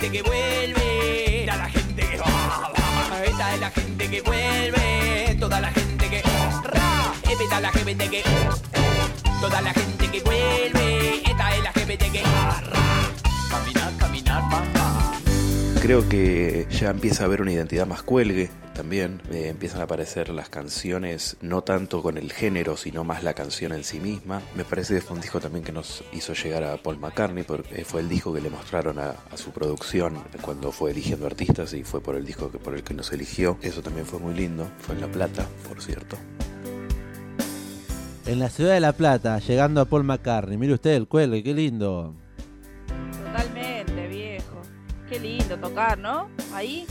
gente que vuelve. Es la gente que va. Esta es la gente que vuelve. Toda la gente que ra. Esta es la gente que Toda la gente que vuelve. Esta es la gente que ra. Creo que ya empieza a haber una identidad más cuelgue también. eh, empiezan a aparecer las canciones, no tanto con el género, sino más la canción en sí misma. Me parece que fue un disco también que nos hizo llegar a Paul McCartney, porque fue el disco que le mostraron a, a su producción cuando fue eligiendo artistas y fue por el disco que, por el que nos eligió. Eso también fue muy lindo. Fue en La Plata, por cierto. En la ciudad de La Plata, llegando a Paul McCartney. Mire usted el cuelgue, qué lindo. Qué lindo tocar, ¿no? Ahí.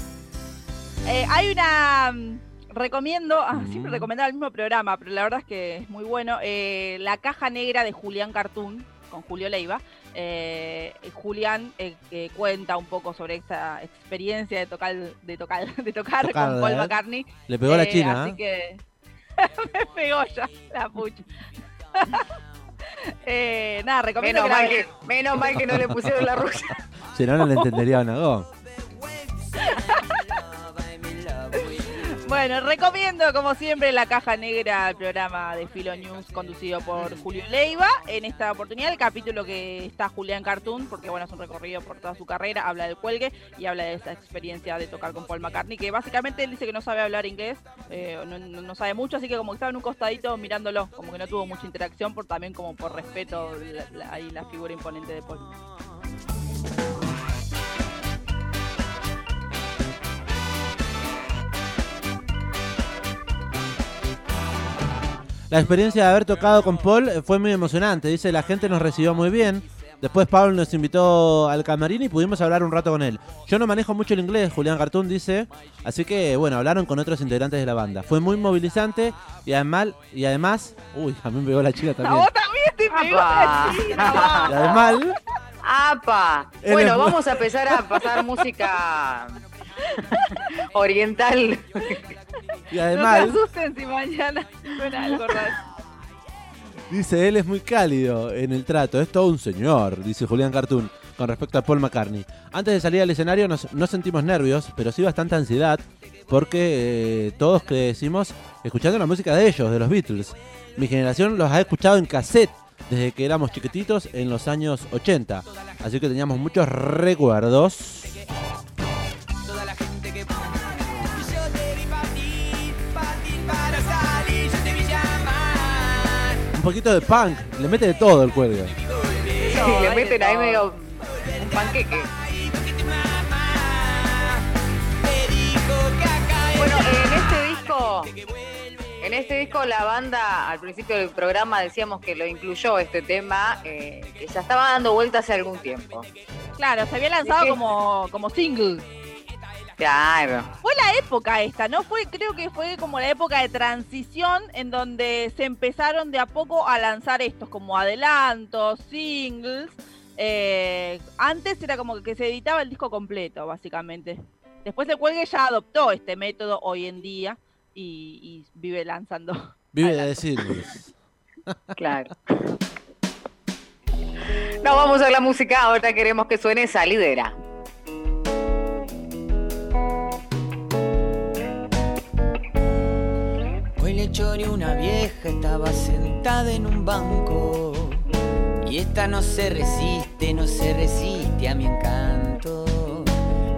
Eh, hay una. mm, Recomiendo, ah, siempre recomendaba el mismo programa, pero la verdad es que es muy bueno. eh, la caja negra de Julián Cartoon, con Julio Leiva. Eh, Julián eh, cuenta un poco sobre esta experiencia de tocar, de tocar, *laughs* de tocar con Paul ¿eh? McCartney. Le pegó a la Eh, China, Así ¿eh? que. *laughs* me pegó ya, la pucha. *laughs* *laughs* eh, nada, recomiendo Menos que mal que, menos mal que no le pusieron la *laughs* rusa. Si no, no le entendería go. *laughs* Bueno, recomiendo como siempre la caja negra, el programa de Filo News conducido por Julio Leiva. En esta oportunidad el capítulo que está Julián Cartoon, porque bueno, es un recorrido por toda su carrera, habla del cuelgue y habla de esa experiencia de tocar con Paul McCartney, que básicamente él dice que no sabe hablar inglés, eh, no, no- sabe mucho, así que como que estaba en un costadito mirándolo, como que no tuvo mucha interacción, por también como por respeto ahí la figura imponente de Paul. La experiencia de haber tocado con Paul fue muy emocionante. Dice, la gente nos recibió muy bien. Después Paul nos invitó al camarín y pudimos hablar un rato con él. Yo no manejo mucho el inglés, Julián Cartoon dice. Así que, bueno, hablaron con otros integrantes de la banda. Fue muy movilizante y además, y además... Uy, a mí me pegó la chica A también. vos también te pegó la va. Y además... ¡Apa! Bueno, vamos a empezar a pasar música *laughs* oriental. Y No además... se asusten si mañana suena algo raro. Dice, él es muy cálido en el trato, es todo un señor, dice Julián Cartoon, con respecto a Paul McCartney. Antes de salir al escenario nos- no sentimos nervios, pero sí bastante ansiedad, porque eh, todos crecimos escuchando la música de ellos, de los Beatles. Mi generación los ha escuchado en cassette desde que éramos chiquititos en los años 80, así que teníamos muchos recuerdos. Poquito de punk, le mete de todo el cuelgue. Y le meten ahí medio un panqueque. Bueno, en este disco, en este disco la banda al principio del programa decíamos que lo incluyó este tema, eh, que ya estaba dando vuelta hace algún tiempo. Claro, se había lanzado como, como single. Claro. Fue la época esta, ¿no? Fue, creo que fue como la época de transición en donde se empezaron de a poco a lanzar estos como adelantos, singles. Eh, antes era como que se editaba el disco completo, básicamente. Después el cuelgue ya adoptó este método hoy en día y, y vive lanzando. *laughs* Vive de decirles. Claro. No vamos a la música, ahora queremos que suene salidera. Hoy le choré una vieja, estaba sentada en un banco. Y esta no se resiste, no se resiste a mi encanto.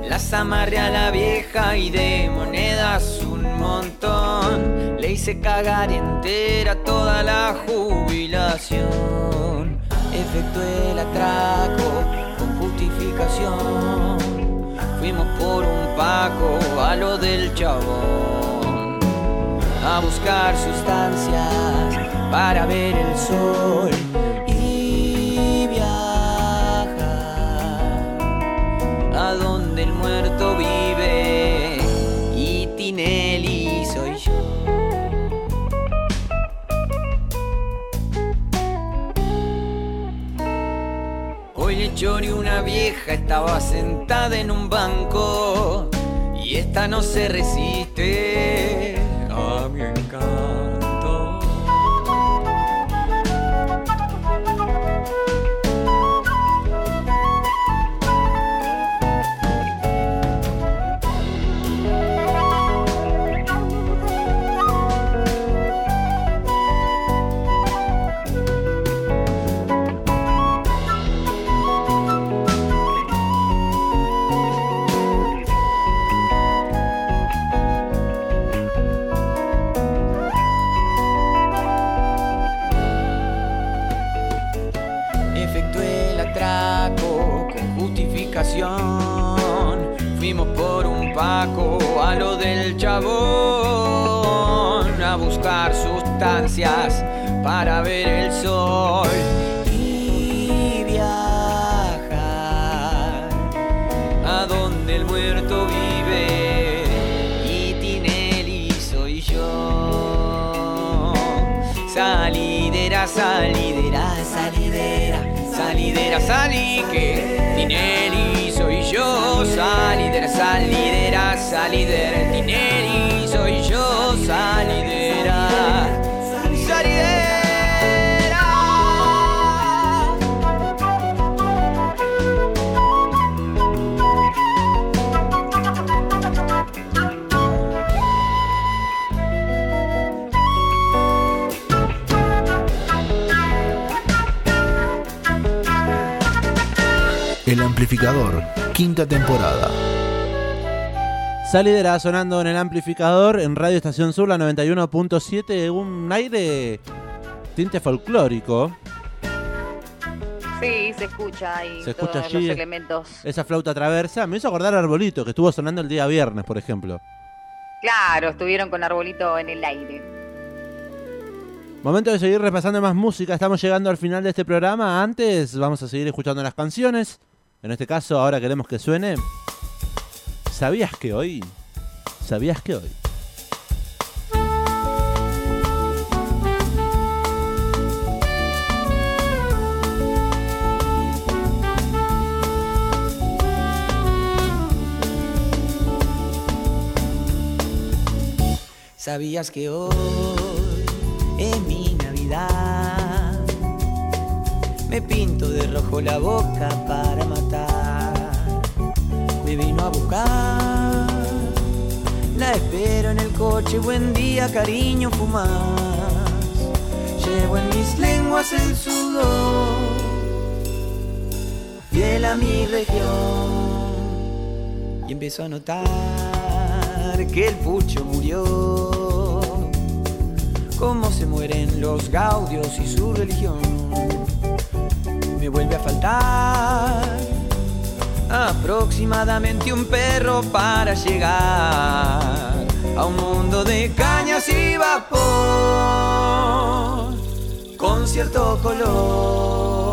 Las amarré a la vieja y de monedas un montón. Le hice cagar entera toda la jubilación. Efectué el atraco con justificación. Fuimos por un paco a lo del chabón a buscar sustancias para ver el sol y viajar a donde el muerto vive y Tinelli soy yo. Hoy le choré una vieja, estaba sentada en un banco y esta no se resiste Salidera, salidera, salidera, salí que amplificador, quinta temporada. Salidera sonando en el amplificador en Radio Estación Sur, la 91.7, un aire tinte folclórico. Sí, se escucha ahí Se escucha todos allí. los elementos. Esa flauta traversa me hizo acordar a Arbolito, que estuvo sonando el día viernes, por ejemplo. Claro, estuvieron con Arbolito en el aire. Momento de seguir repasando más música, estamos llegando al final de este programa. Antes vamos a seguir escuchando las canciones. En este caso, ahora queremos que suene. ¿Sabías que hoy? ¿Sabías que hoy? ¿Sabías que hoy es mi Me pinto de rojo la boca para matar. Me vino a buscar. La espero en el coche. Buen día, cariño, fumás. Llevo en mis lenguas el sudor. Fiel a mi región. Y empiezo a notar que el pucho murió. Cómo se mueren los gaudios y su religión. Me vuelve a faltar aproximadamente un perro para llegar a un mundo de cañas y vapor con cierto color.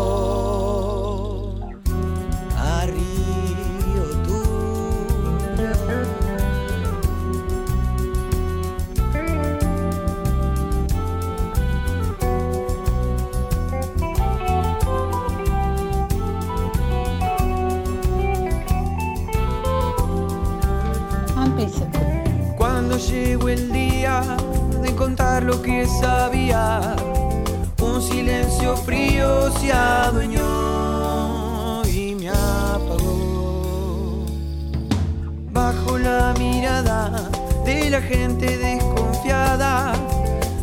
Llegó el día de contar lo que sabía, un silencio frío se adueñó y me apagó. Bajo la mirada de la gente desconfiada,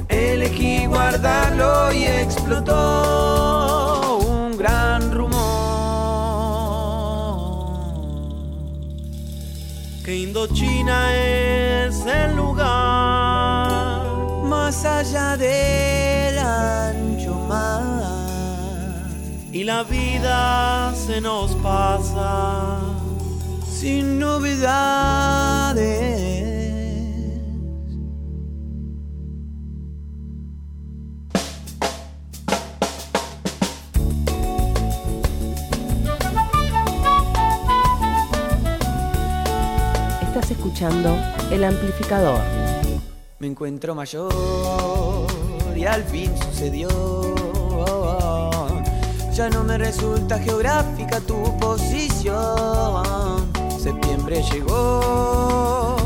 elegí guardarlo y explotó Indochina es el lugar más allá del ancho mar. y la vida se nos pasa. sin novedades. Escuchando El Amplificador. Me encuentro mayor y al fin sucedió. Ya no me resulta geográfica tu posición. Septiembre llegó.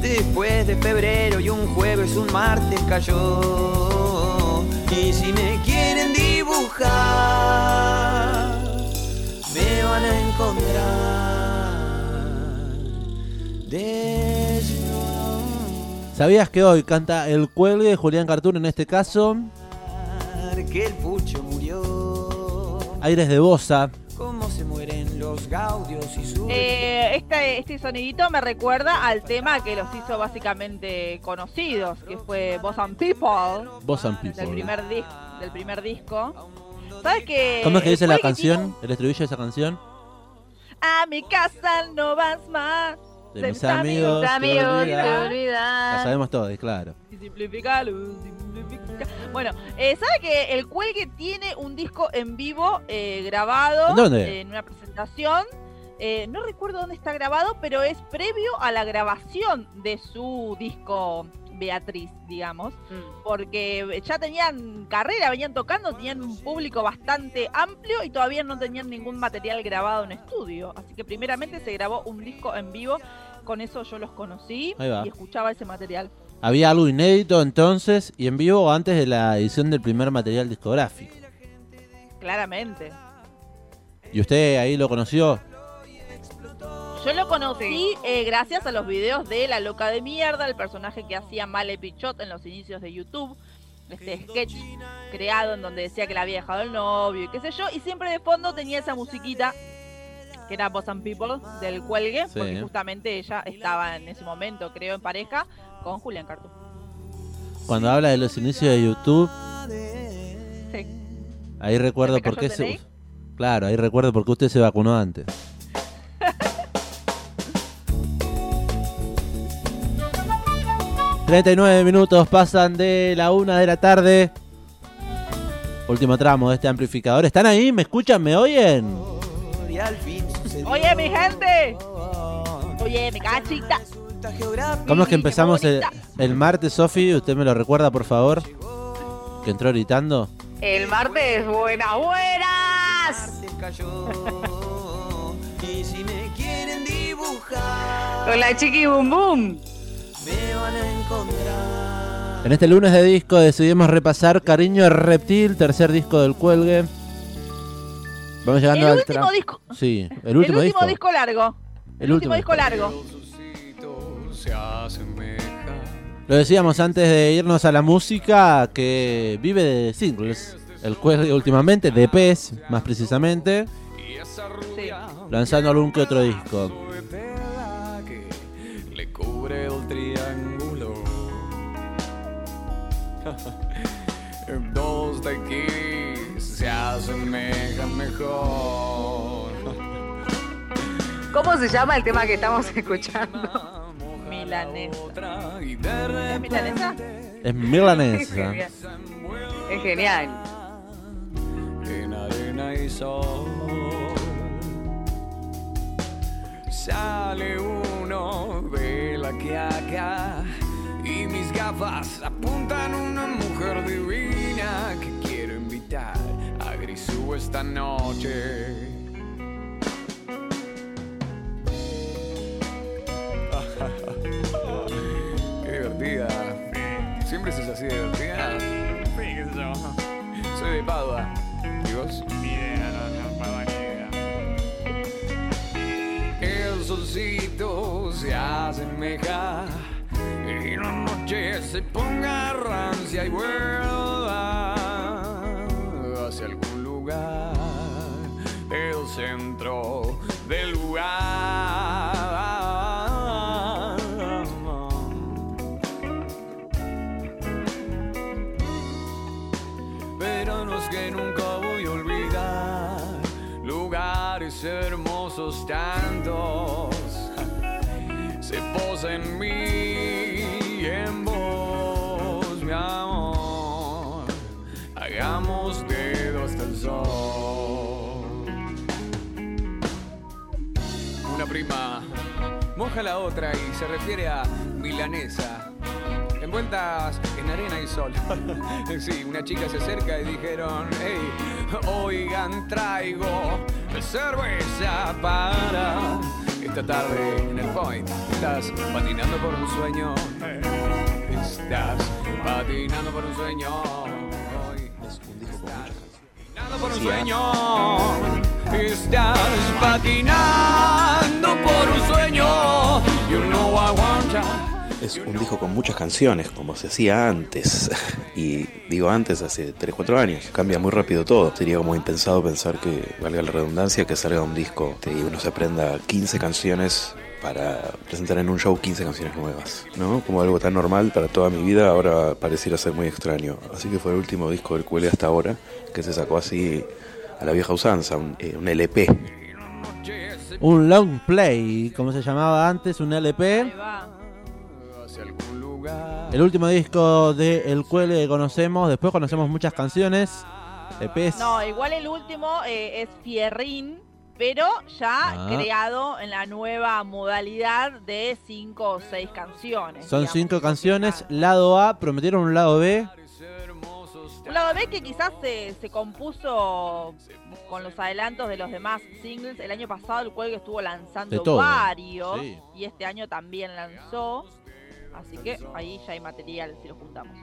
Después de febrero y un jueves, un martes cayó. Y si me quieren dibujar, me van a encontrar. ¿Sabías que hoy canta El Cuelgue, Julián Cartoon en este caso? que el pucho murió. Aires de Bosa. Cómo se mueren los gaudios y su Eh, este, este sonidito me recuerda al tema que los hizo básicamente conocidos, que fue Boss and People, Boss and del People. primer, dis- del primer disco. ¿Sabes qué? ¿Cómo es que dice la canción? ¿El estribillo de esa canción? A mi casa no vas más. De mis amigos. Mis te amigos, olvidas. te La sabemos todos, claro. y simplificalo, simplifica. Bueno, eh, ¿sabe que el Cuelgue tiene un disco en vivo eh, grabado ¿En dónde? eh, en una presentación? Eh, no recuerdo dónde está grabado, pero es previo a la grabación de su disco Beatriz, digamos, porque ya tenían carrera, venían tocando, tenían un público bastante amplio y todavía no tenían ningún material grabado en estudio. Así que primeramente se grabó un disco en vivo, con eso yo los conocí y escuchaba ese material. Había algo inédito entonces y en vivo antes de la edición del primer material discográfico. Claramente. ¿Y usted ahí lo conoció? Yo lo conocí eh, gracias a los videos de La Loca de Mierda, el personaje que hacía Male Pichot en los inicios de YouTube. Este sketch creado en donde decía que le había dejado el novio y qué sé yo. Y siempre de fondo tenía esa musiquita que era Boss and People del cuelgue, Sí. porque justamente ella estaba en ese momento, creo, en pareja con Julián Cartu. Cuando habla de los inicios de YouTube, Sí. ahí recuerdo ¿Se me por qué se... Claro, ahí recuerdo por qué usted se vacunó antes. ...39 minutos pasan de la una de la tarde... Último tramo de este amplificador. ¿Están ahí? ¿Me escuchan? ¿Me oyen? Oye, mi gente. Oye, mi cachita. ¿Cómo es que empezamos el, el martes, Sofi? ¿Usted me lo recuerda, por favor? Que entró gritando. El martes, buenas, buenas. Y si me quieren dibujar, Con la chiqui bum bum. Me van a encontrar. En este lunes de disco decidimos repasar Cariño Reptil, tercer disco del cuelgue. Vamos llegando El al último disco. Sí, el último, disco. disco largo. El último disco largo. Lo decíamos antes de irnos a la música que vive de singles. El cuelgue últimamente, de PES más precisamente, Sí. lanzando algún que otro disco. ¿Cómo se llama el tema que estamos escuchando? Milanesa. ¿Es milanesa? Es Es milanesa. *laughs* genial. Es genial. en arena y sol. Sale uno de la quiaca y mis gafas apuntan a una mujer divina que quiero invitar a Grisú esta noche. Siempre sos así de divertida. Sí, qué sé yo. Soy de Padua. ¿Y vos? Ni idea, no, no, Padua ni idea. El solcito se asemeja y la noche se ponga rancia y vuelva hacia algún lugar, el centro en mí y en vos mi amor. Hagamos dedo hasta sol una prima moja la otra y se refiere a milanesa. Envueltas en arena y sol. *laughs* sí, una chica se acerca y dijeron, hey, oigan, traigo cerveza para esta tarde en el point. Estás patinando por un sueño. Estás patinando por un sueño. Hoy Es un disco con muchas canciones. patinando por un sueño. Estás patinando por Es un disco con muchas canciones, como se hacía antes. *laughs* Y digo antes, hace 3, 4 años. Cambia muy rápido todo. Sería como impensado pensar que, valga la redundancia, que salga un disco y uno se aprenda 15 canciones para presentar en un show 15 canciones nuevas. ¿No? Como algo tan normal para toda mi vida, ahora pareciera ser muy extraño. Así que fue el último disco del Cuele hasta ahora, que se sacó así a la vieja usanza, un, eh, un LP. Un long play, como se llamaba antes, un Ahí LP. El último disco de El Cuele que conocemos, después conocemos muchas canciones, EPs. No, igual el último eh, es Fierrín, pero ya Ah. creado en la nueva modalidad de cinco o seis canciones. Son cinco canciones, lado A, prometieron un lado B. Un lado B que quizás se, se compuso con los adelantos de los demás singles. El año pasado el cuelgue estuvo lanzando varios sí. y este año también lanzó. Así que ahí ya hay material si lo juntamos.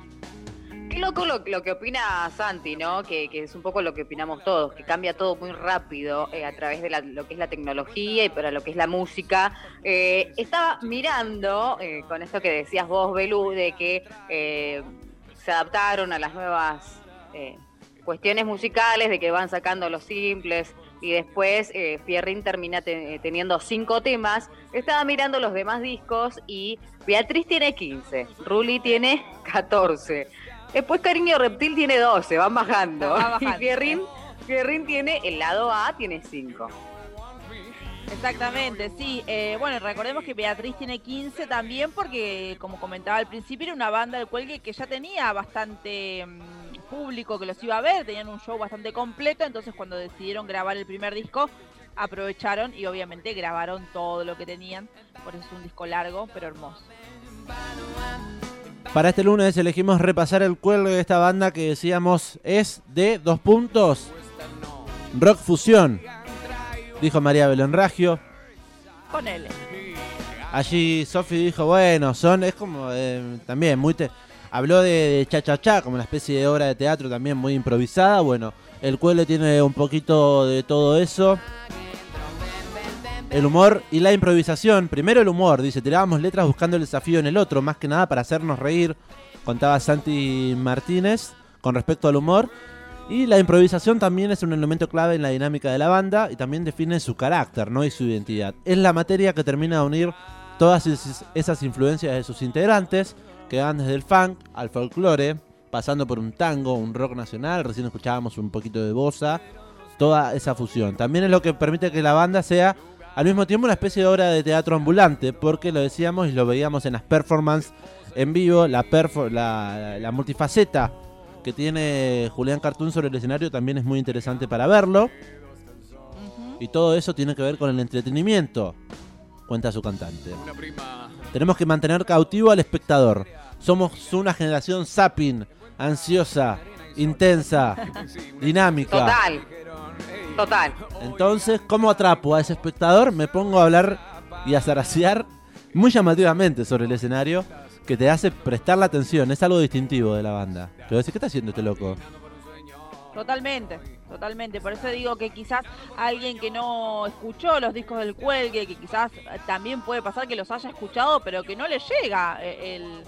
Qué loco lo, que opina Santi, ¿no? Que, es un poco lo que opinamos todos, que cambia todo muy rápido eh, a través de la- lo que es la tecnología y para lo que es la música. Eh, estaba mirando eh, con esto que decías vos, Belú, de que se adaptaron a las nuevas cuestiones musicales, de que van sacando los simples y después eh, Fierrín termina te- teniendo cinco temas. Estaba mirando los demás discos y Beatriz tiene 15, Ruli tiene 14. Después Cariño Reptil tiene 12, van bajando. Va bajando. *laughs* Y Fierrín, Fierrín tiene el lado A, tiene 5. Exactamente, sí. Eh, bueno, recordemos que Beatriz tiene 15 también porque, como comentaba al principio, era una banda del cuelgue que ya tenía bastante mm, público que los iba a ver, tenían un show bastante completo, entonces cuando decidieron grabar el primer disco, aprovecharon y obviamente grabaron todo lo que tenían, por eso es un disco largo, pero hermoso. Para este lunes elegimos repasar el cuelgue de esta banda que decíamos es de dos puntos. Rock fusión, dijo María Belén Raggio. Con él. Allí Sofi dijo, bueno, son, es como eh, también muy... te- habló de, cha cha cha, como una especie de obra de teatro también muy improvisada. Bueno, el cuelgue tiene un poquito de todo eso. El humor y la improvisación. Primero el humor, dice, tirábamos letras buscando el desafío en el otro, más que nada para hacernos reír, contaba Santi Martínez con respecto al humor. Y la improvisación también es un elemento clave en la dinámica de la banda y también define su carácter ¿no? y su identidad. Es la materia que termina de unir todas esas influencias de sus integrantes, que van desde el funk al folclore, pasando por un tango, un rock nacional, recién escuchábamos un poquito de bossa, toda esa fusión. También es lo que permite que la banda sea al mismo tiempo una especie de obra de teatro ambulante, porque lo decíamos y lo veíamos en las performances en vivo, la, perfo- la, la multifaceta que tiene Julián Cartoon sobre el escenario también es muy interesante para verlo. Y todo eso tiene que ver con el entretenimiento, cuenta su cantante. Tenemos que mantener cautivo al espectador. Somos una generación zapping, ansiosa, intensa, dinámica. Total. Total. Entonces, ¿cómo atrapo a ese espectador? Me pongo a hablar y a zarasear muy llamativamente sobre el escenario que te hace prestar la atención. Es algo distintivo de la banda. ¿qué está haciendo este loco? Totalmente, totalmente. Por eso digo que quizás alguien que no escuchó los discos del cuelgue, que quizás también puede pasar que los haya escuchado, pero que no le llega eh, el,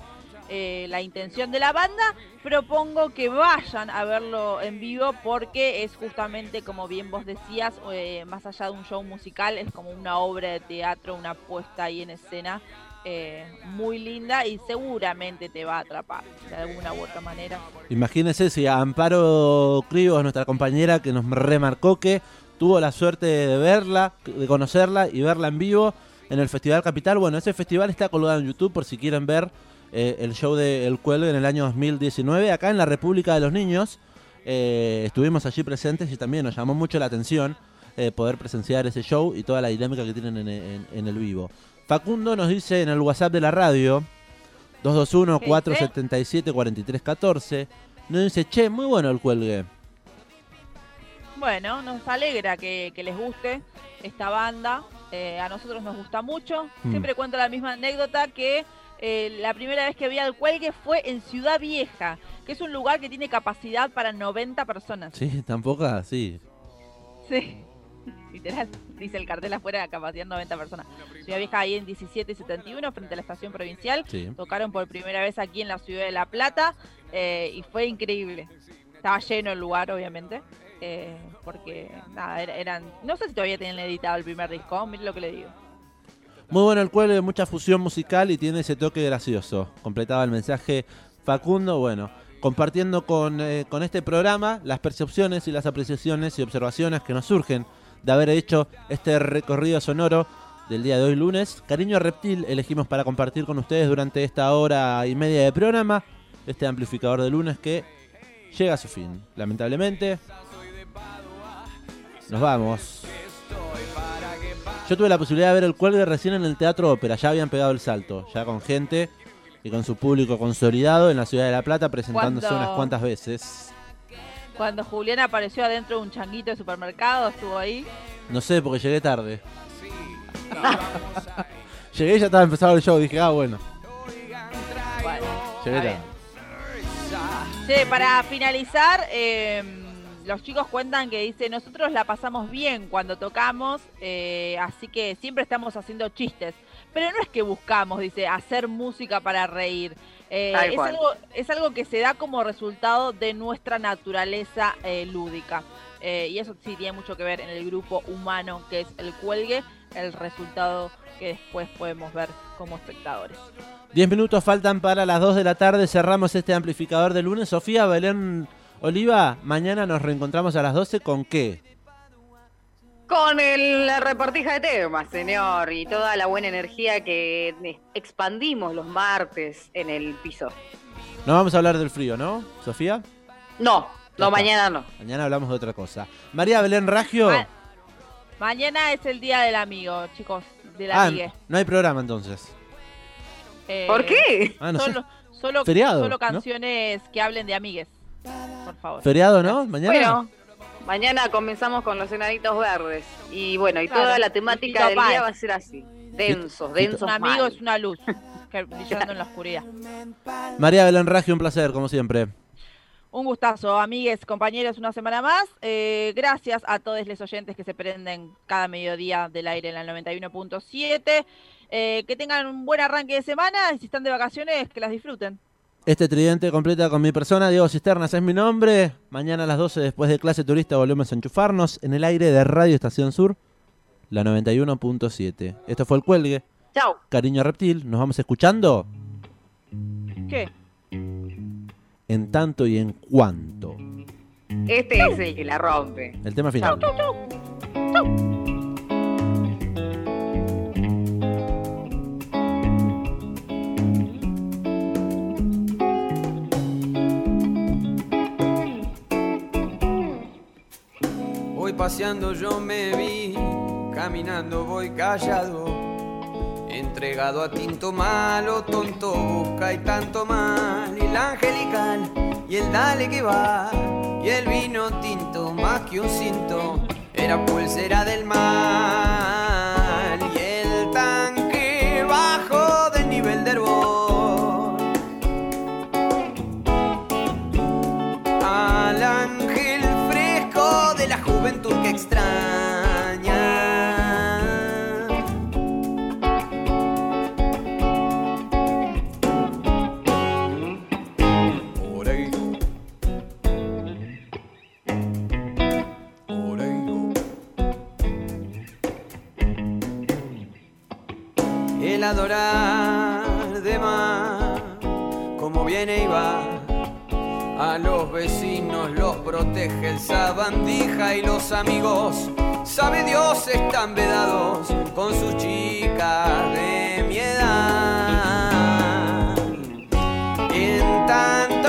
eh, la intención de la banda, propongo que vayan a verlo en vivo porque es justamente, como bien vos decías, eh, más allá de un show musical, es como una obra de teatro, una puesta ahí en escena. eh, muy linda y seguramente te va a atrapar de alguna u otra manera. Imagínense si Amparo Cribos, nuestra compañera que nos remarcó que tuvo la suerte de verla, de conocerla y verla en vivo en el Festival Capital. Bueno, ese festival está colgado en YouTube por si quieren ver eh, el show de El Cuelgue en el año 2019 acá en la República de los Niños. Eh, estuvimos allí presentes y también nos llamó mucho la atención eh, poder presenciar ese show y toda la dinámica que tienen en, en- en el vivo. Facundo nos dice en el WhatsApp de la radio 221-477-4314. Nos dice, che, muy bueno el cuelgue. Bueno, nos alegra que, que les guste esta banda. Eh, a nosotros nos gusta mucho. Mm. Siempre cuento la misma anécdota que eh, la primera vez que vi al cuelgue fue en Ciudad Vieja, que es un lugar que tiene capacidad para 90 personas. Sí, *laughs* tampoco así. Sí, *laughs* literal. Dice el cartel afuera, capacidad 90 personas. Ciudad Vieja ahí en 1771, frente a la estación provincial. Sí. Tocaron por primera vez aquí en la ciudad de La Plata eh, y fue increíble. Estaba lleno el lugar, obviamente. eh, porque, nada, era- eran. No sé si todavía tienen editado el primer disco, mire lo que le digo. Muy bueno el cuelgue, mucha fusión musical y tiene ese toque gracioso. Completaba el mensaje Facundo, bueno, compartiendo con, eh, con este programa las percepciones y las apreciaciones y observaciones que nos surgen de haber hecho este recorrido sonoro del día de hoy lunes. Cariño Reptil elegimos para compartir con ustedes durante esta hora y media de programa. Este amplificador de lunes que llega a su fin. Lamentablemente. Nos vamos. Yo tuve la posibilidad de ver el cuelgue recién en el Teatro Ópera. Ya habían pegado el salto. Ya con gente y con su público consolidado en la ciudad de La Plata presentándose unas cuantas veces. Cuando Julián apareció adentro de un changuito de supermercado, estuvo ahí. No sé, porque llegué tarde. *laughs* llegué y ya estaba empezado el show. Dije, ah, bueno. Bueno, Llegué está tarde. bien. Sí, para finalizar, eh, los chicos cuentan que dice, nosotros la pasamos bien cuando tocamos, eh, así que siempre estamos haciendo chistes. Pero no es que buscamos, dice, hacer música para reír. Eh, es, algo, es algo que se da como resultado de nuestra naturaleza eh, lúdica. Eh, y eso sí tiene mucho que ver en el grupo humano que es el cuelgue, el resultado que después podemos ver como espectadores. Diez minutos faltan para las 2 de la tarde. Cerramos este amplificador de lunes. Sofía Belén Oliva, mañana nos reencontramos a las 12 con qué? Con el, la repartija de temas, señor, y toda la buena energía que expandimos los martes en el piso. No vamos a hablar del frío, ¿no, Sofía? No, no, mañana no. Mañana hablamos de otra cosa. María Belén Ragio. Ma- Mañana es el día del amigo, chicos, del Ah, amigue. no hay programa entonces. Eh, ¿Por qué? Ah, no sé. solo, solo, Feriado, solo ¿no? canciones que hablen de amigues, por favor. Feriado, ¿no? Mañana. Bueno, mañana comenzamos con los enanitos verdes. Y bueno, y Claro, toda la temática del día va a ser así. Densos, Fito- densos Un amigo mal. es una luz, que brillando en la oscuridad. María Belén Ragio, un placer, como siempre. Un gustazo, amigues, compañeros, una semana más. Eh, gracias a todos los oyentes que se prenden cada mediodía del aire en la 91.7. Eh, que tengan un buen arranque de semana y si están de vacaciones, que las disfruten. Este tridente completa con mi persona, Diego Cisternas es mi nombre. Mañana a las 12 después de clase turista volvemos a enchufarnos en el aire de Radio Estación Sur, la 91.7. Esto fue el cuelgue. Chau. Cariño Reptil, nos vamos escuchando ¿Qué? en tanto y en cuanto. Este es el que la rompe. El tema final. Voy paseando, yo me vi, caminando voy callado, entregado a tinto malo, tonto busca y tanto mal, y el angelical, y el dale que va, y el vino tinto más que un cinto, era pulsera del mal, A los vecinos los protege el sabandija y los amigos, sabe Dios, están vedados con sus chicas de mi edad. En tanto